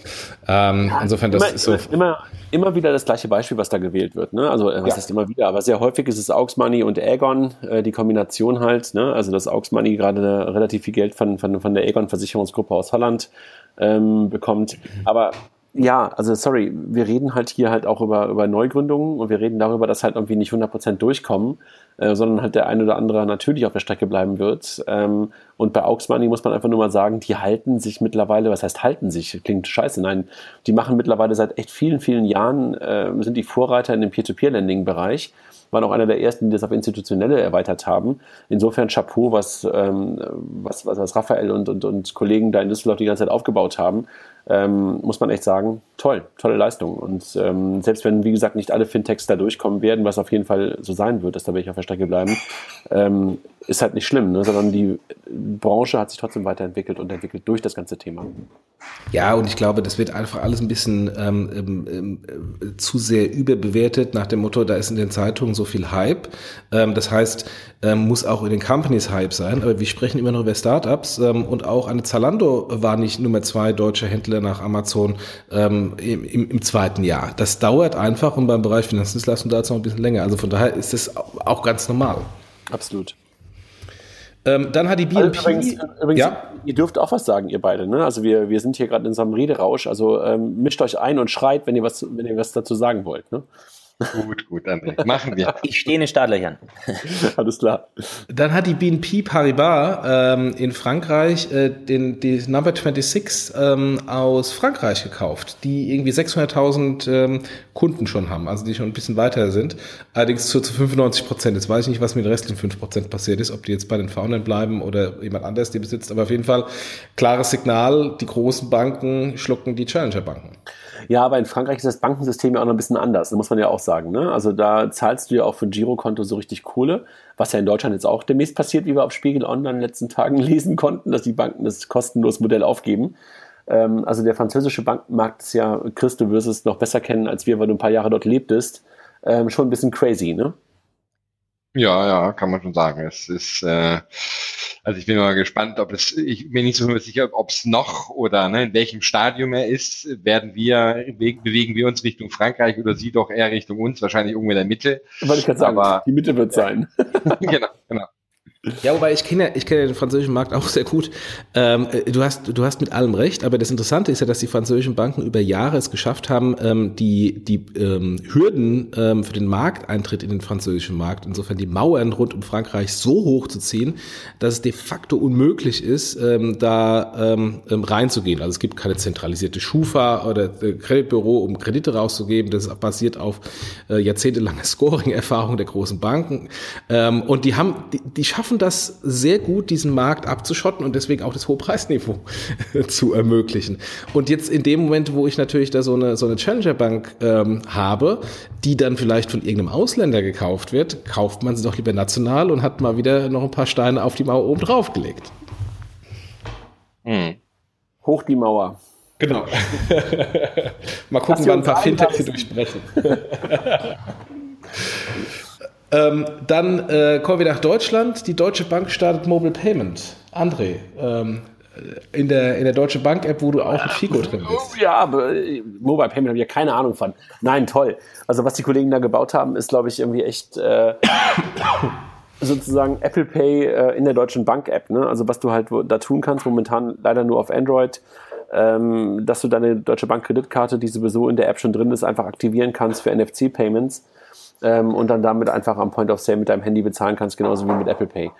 insofern, das immer, ist so. Immer, immer wieder das gleiche Beispiel, was da gewählt wird. Ne? Also was ja. heißt immer wieder, aber sehr häufig ist es Aux Money und Aegon, äh, die Kombination halt. Ne? Also dass Aux Money gerade relativ viel Geld von, von, von der Aegon Versicherungsgruppe aus Holland ähm, bekommt. Aber ja, also sorry, wir reden halt hier halt auch über, über Neugründungen und wir reden darüber, dass halt irgendwie nicht 100% durchkommen, äh, sondern halt der ein oder andere natürlich auf der Strecke bleiben wird. Ähm, und bei Money muss man einfach nur mal sagen, die halten sich mittlerweile, was heißt halten sich? Klingt scheiße, nein, die machen mittlerweile seit echt vielen, vielen Jahren, äh, sind die Vorreiter in dem Peer-to-Peer-Lending-Bereich waren auch einer der ersten, die das auf institutionelle erweitert haben. Insofern Chapeau, was, ähm, was, was, was Raphael und, und, und Kollegen da in Düsseldorf die ganze Zeit aufgebaut haben, ähm, muss man echt sagen, toll, tolle Leistung. Und ähm, selbst wenn, wie gesagt, nicht alle Fintechs da durchkommen werden, was auf jeden Fall so sein wird, dass da welche auf der Strecke bleiben, ähm, ist halt nicht schlimm, ne? sondern die Branche hat sich trotzdem weiterentwickelt und entwickelt durch das ganze Thema. Ja, und ich glaube, das wird einfach alles ein bisschen ähm, ähm, äh, zu sehr überbewertet nach dem Motto, da ist in den Zeitungen so viel Hype. Ähm, das heißt, ähm, muss auch in den Companies Hype sein. Aber wir sprechen immer noch über Startups ähm, und auch eine Zalando war nicht Nummer zwei deutsche Händler nach Amazon ähm, im, im, im, zweiten Jahr. Das dauert einfach und beim Bereich Finanzdienstleistung dauert es noch ein bisschen länger. Also von daher ist das auch ganz normal. Absolut. Ähm, dann hat die BNP. Also übrigens, übrigens ja? ihr dürft auch was sagen, ihr beide. Ne? Also wir, wir sind hier gerade in so einem Rederausch. Also ähm, mischt euch ein und schreit, wenn ihr was, wenn ihr was dazu sagen wollt. Ne? Gut, gut, André. Machen wir. Ich stehe in den Startlöchern. Alles klar. Dann hat die BNP Paribas ähm, in Frankreich äh, den, die Number 26 ähm, aus Frankreich gekauft, die irgendwie 600.000 ähm, Kunden schon haben, also die schon ein bisschen weiter sind. Allerdings zu, zu 95 Prozent. Jetzt weiß ich nicht, was mit den restlichen 5 Prozent passiert ist, ob die jetzt bei den Foundern bleiben oder jemand anders die besitzt. Aber auf jeden Fall klares Signal, die großen Banken schlucken die Challenger-Banken. Ja, aber in Frankreich ist das Bankensystem ja auch noch ein bisschen anders, das muss man ja auch sagen. Ne? Also da zahlst du ja auch für ein Girokonto so richtig Kohle, was ja in Deutschland jetzt auch demnächst passiert, wie wir auf Spiegel Online in den letzten Tagen lesen konnten, dass die Banken das kostenlos Modell aufgeben. Ähm, also der französische Bankenmarkt ist ja, Chris, du wirst es noch besser kennen als wir, weil du ein paar Jahre dort lebtest, ähm, schon ein bisschen crazy, ne? Ja, ja, kann man schon sagen. Es ist, äh, also ich bin mal gespannt, ob es, ich bin nicht so sicher, ob es noch oder ne, in welchem Stadium er ist. Werden wir, bewegen wir uns Richtung Frankreich oder sie doch eher Richtung uns, wahrscheinlich irgendwo in der Mitte. Wollte ich gerade sagen, Aber, die Mitte wird sein. genau, genau. Ja, wobei ich kenne, ich kenne den französischen Markt auch sehr gut. Ähm, äh, du hast, du hast mit allem recht, aber das Interessante ist ja, dass die französischen Banken über Jahre es geschafft haben, ähm, die, die ähm, Hürden ähm, für den Markteintritt in den französischen Markt, insofern die Mauern rund um Frankreich so hoch zu ziehen, dass es de facto unmöglich ist, ähm, da ähm, reinzugehen. Also es gibt keine zentralisierte Schufa oder äh, Kreditbüro, um Kredite rauszugeben. Das basiert auf äh, jahrzehntelanger Scoring-Erfahrung der großen Banken. und die haben, die, die schaffen das sehr gut, diesen Markt abzuschotten und deswegen auch das hohe Preisniveau zu ermöglichen. Und jetzt in dem Moment, wo ich natürlich da so eine, so eine Challenger-Bank ähm, habe, die dann vielleicht von irgendeinem Ausländer gekauft wird, kauft man sie doch lieber national und hat mal wieder noch ein paar Steine auf die Mauer oben drauf gelegt. Hm. Hoch die Mauer. Genau. mal gucken, wann ein paar Fintechs hier durchbrechen. Ähm, dann äh, kommen wir nach Deutschland. Die Deutsche Bank startet Mobile Payment. André, ähm, in der, in der Deutsche Bank App, wo du auch mit Fico drin bist. Ja, aber äh, Mobile Payment habe ich ja keine Ahnung von. Nein, toll. Also was die Kollegen da gebaut haben, ist, glaube ich, irgendwie echt äh, sozusagen Apple Pay äh, in der Deutschen Bank App. Ne? Also was du halt da tun kannst, momentan leider nur auf Android, ähm, dass du deine Deutsche Bank Kreditkarte, die sowieso in der App schon drin ist, einfach aktivieren kannst für NFC-Payments ähm, und dann damit einfach am Point of Sale mit deinem Handy bezahlen kannst, genauso wie mit Apple Pay.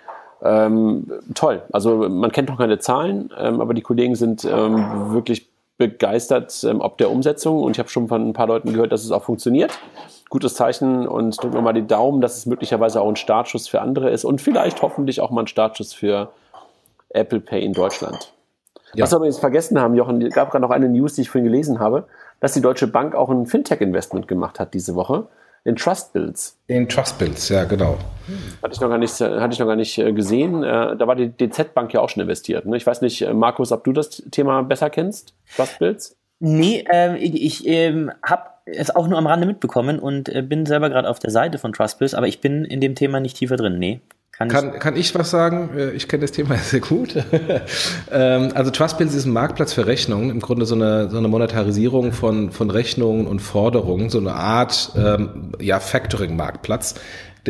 Ähm, toll. Also man kennt noch keine Zahlen, ähm, aber die Kollegen sind ähm, wirklich begeistert ähm, ob der Umsetzung und ich habe schon von ein paar Leuten gehört, dass es auch funktioniert. Gutes Zeichen und drücken wir mal die Daumen, dass es möglicherweise auch ein Startschuss für andere ist und vielleicht hoffentlich auch mal ein Startschuss für Apple Pay in Deutschland. Ja. Was wir jetzt vergessen haben, Jochen, es gab gerade noch eine News, die ich vorhin gelesen habe, dass die Deutsche Bank auch ein Fintech-Investment gemacht hat diese Woche. In Trust Bills. In Trust Bills, ja, genau. Hatte ich noch gar nicht, hatte ich noch gar nicht äh, gesehen. Äh, da war die DZ Bank ja auch schon investiert. Ne? Ich weiß nicht, äh, Markus, ob du das Thema besser kennst, Trust Bills? Nee, äh, ich, ich äh, habe es auch nur am Rande mitbekommen und äh, bin selber gerade auf der Seite von Trust Bills, aber ich bin in dem Thema nicht tiefer drin. Nee. Kann, kann, ich, kann ich was sagen? Äh, ich kenne das Thema sehr gut. Ähm, also Trustbills ist ein Marktplatz für Rechnungen, im Grunde so eine, so eine Monetarisierung von, von Rechnungen und Forderungen, so eine Art ähm, ja, Factoring-Marktplatz.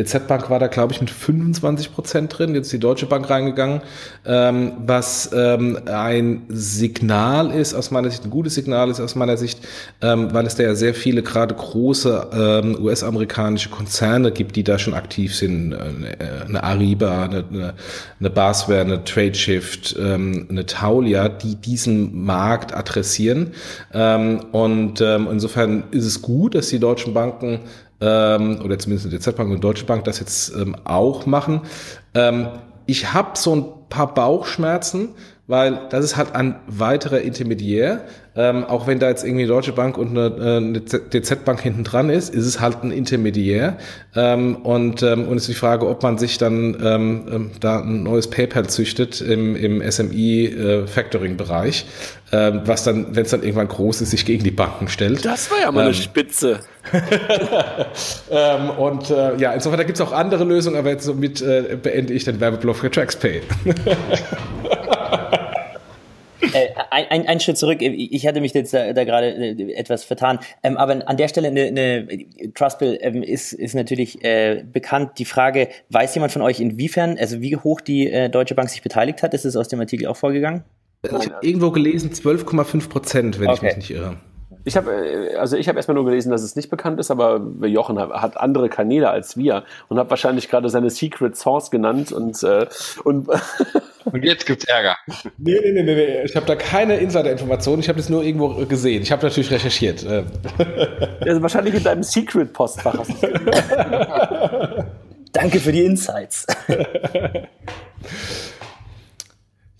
DZ Bank war da, glaube ich, mit 25 Prozent drin. Jetzt die Deutsche Bank reingegangen, ähm, was ähm, ein Signal ist, aus meiner Sicht, ein gutes Signal ist aus meiner Sicht, ähm, weil es da ja sehr viele gerade große ähm, US-amerikanische Konzerne gibt, die da schon aktiv sind. Eine, äh, eine Ariba, eine, eine, eine Basware, eine Tradeshift, ähm, eine Taulia, die diesen Markt adressieren. Ähm, und ähm, insofern ist es gut, dass die deutschen Banken ähm, oder zumindest die DZ Bank und Deutsche Bank das jetzt ähm, auch machen. Ähm, ich habe so ein paar Bauchschmerzen, weil das ist halt ein weiterer Intermediär. Ähm, auch wenn da jetzt irgendwie Deutsche Bank und eine, äh, eine DZ-Bank hinten dran ist, ist es halt ein Intermediär. Ähm, und, ähm, und ist die Frage, ob man sich dann ähm, ähm da ein neues PayPal züchtet im, im SMI-Factoring-Bereich, äh, ähm, was dann, wenn es dann irgendwann groß ist, sich gegen die Banken stellt. Das war ja mal eine Spitze. ähm, und äh, ja, insofern, da gibt es auch andere Lösungen, aber jetzt somit äh, beende ich den Werbeblock für TraxPay. äh, ein, ein, Schritt zurück, ich hatte mich jetzt da, da gerade äh, etwas vertan, ähm, aber an der Stelle eine, eine Trustbill ähm, ist, ist natürlich äh, bekannt. Die Frage, weiß jemand von euch inwiefern, also wie hoch die äh, Deutsche Bank sich beteiligt hat? Ist es aus dem Artikel auch vorgegangen? Ich habe irgendwo gelesen 12,5 Prozent, wenn okay. ich mich nicht irre. Ich habe äh, also ich habe erstmal nur gelesen, dass es nicht bekannt ist, aber Jochen hat andere Kanäle als wir und hat wahrscheinlich gerade seine Secret Source genannt und äh, und und jetzt gibt's Ärger. Nee, nee, nee, nee, ich habe da keine Insider-Informationen, ich habe das nur irgendwo gesehen. Ich habe natürlich recherchiert. Also wahrscheinlich in deinem Secret Postfach. Danke für die Insights.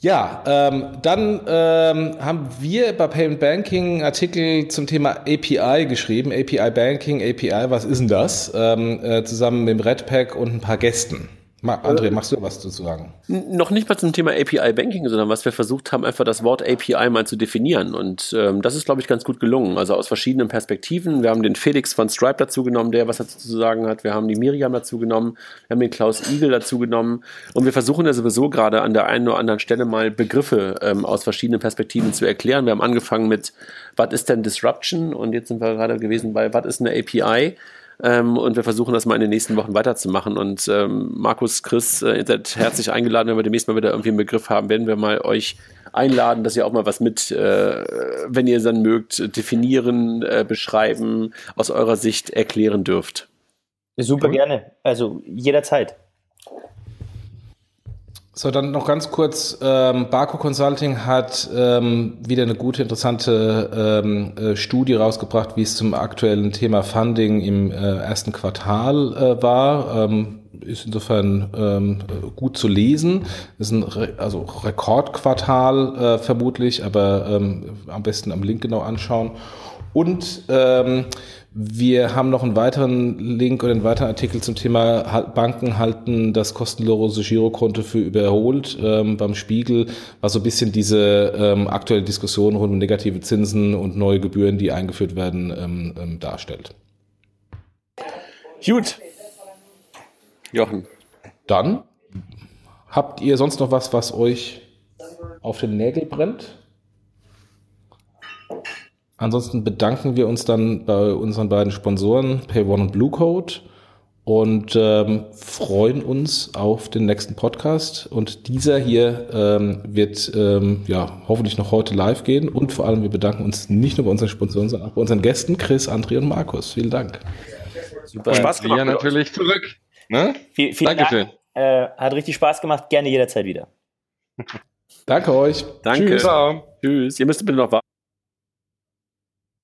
Ja, ähm, dann ähm, haben wir bei Payment Banking Artikel zum Thema API geschrieben. API Banking, API, was ist denn das? Ähm, äh, zusammen mit dem Redpack und ein paar Gästen. André, äh, machst du was zu sagen? Noch nicht mal zum Thema API Banking, sondern was wir versucht haben, einfach das Wort API mal zu definieren. Und ähm, das ist, glaube ich, ganz gut gelungen. Also aus verschiedenen Perspektiven. Wir haben den Felix von Stripe dazu genommen, der was dazu zu sagen hat. Wir haben die Miriam dazu genommen. Wir haben den Klaus Igel dazu genommen. Und wir versuchen ja sowieso gerade an der einen oder anderen Stelle mal Begriffe ähm, aus verschiedenen Perspektiven zu erklären. Wir haben angefangen mit, was ist denn Disruption? Und jetzt sind wir gerade gewesen bei, was ist eine API? Ähm, und wir versuchen das mal in den nächsten Wochen weiterzumachen. Und ähm, Markus, Chris, äh, ihr seid herzlich eingeladen, wenn wir demnächst mal wieder irgendwie einen Begriff haben, werden wir mal euch einladen, dass ihr auch mal was mit, äh, wenn ihr es dann mögt, definieren, äh, beschreiben, aus eurer Sicht erklären dürft. Super mhm. gerne. Also jederzeit. So, dann noch ganz kurz, ähm, Barco Consulting hat ähm, wieder eine gute, interessante ähm, äh, Studie rausgebracht, wie es zum aktuellen Thema Funding im äh, ersten Quartal äh, war. Ähm, ist insofern ähm, gut zu lesen. Ist ein Re also Rekordquartal äh, vermutlich, aber ähm, am besten am Link genau anschauen. Und ähm, wir haben noch einen weiteren Link oder einen weiteren Artikel zum Thema Banken halten das kostenlose Girokonto für überholt ähm, beim Spiegel, was so ein bisschen diese ähm, aktuelle Diskussion rund um negative Zinsen und neue Gebühren, die eingeführt werden, ähm, ähm darstellt. Gut. Jochen. Dann habt ihr sonst noch was, was euch auf den Nägel brennt. Ansonsten bedanken wir uns dann bei unseren beiden Sponsoren PayOne und Bluecode und ähm, freuen uns auf den nächsten Podcast. Und dieser hier ähm, wird ähm, ja hoffentlich noch heute live gehen. Und vor allem, wir bedanken uns nicht nur bei unseren Sponsoren, sondern auch bei unseren Gästen Chris, André und Markus. Vielen Dank. Super. Spaß gemacht. Ja, natürlich zurück. Ne? Viel, vielen Dankeschön. Dank. Äh, hat richtig Spaß gemacht. Gerne jederzeit wieder. Danke euch. Danke. Tschüss. Tschüss. Ihr müsst bitte noch warten.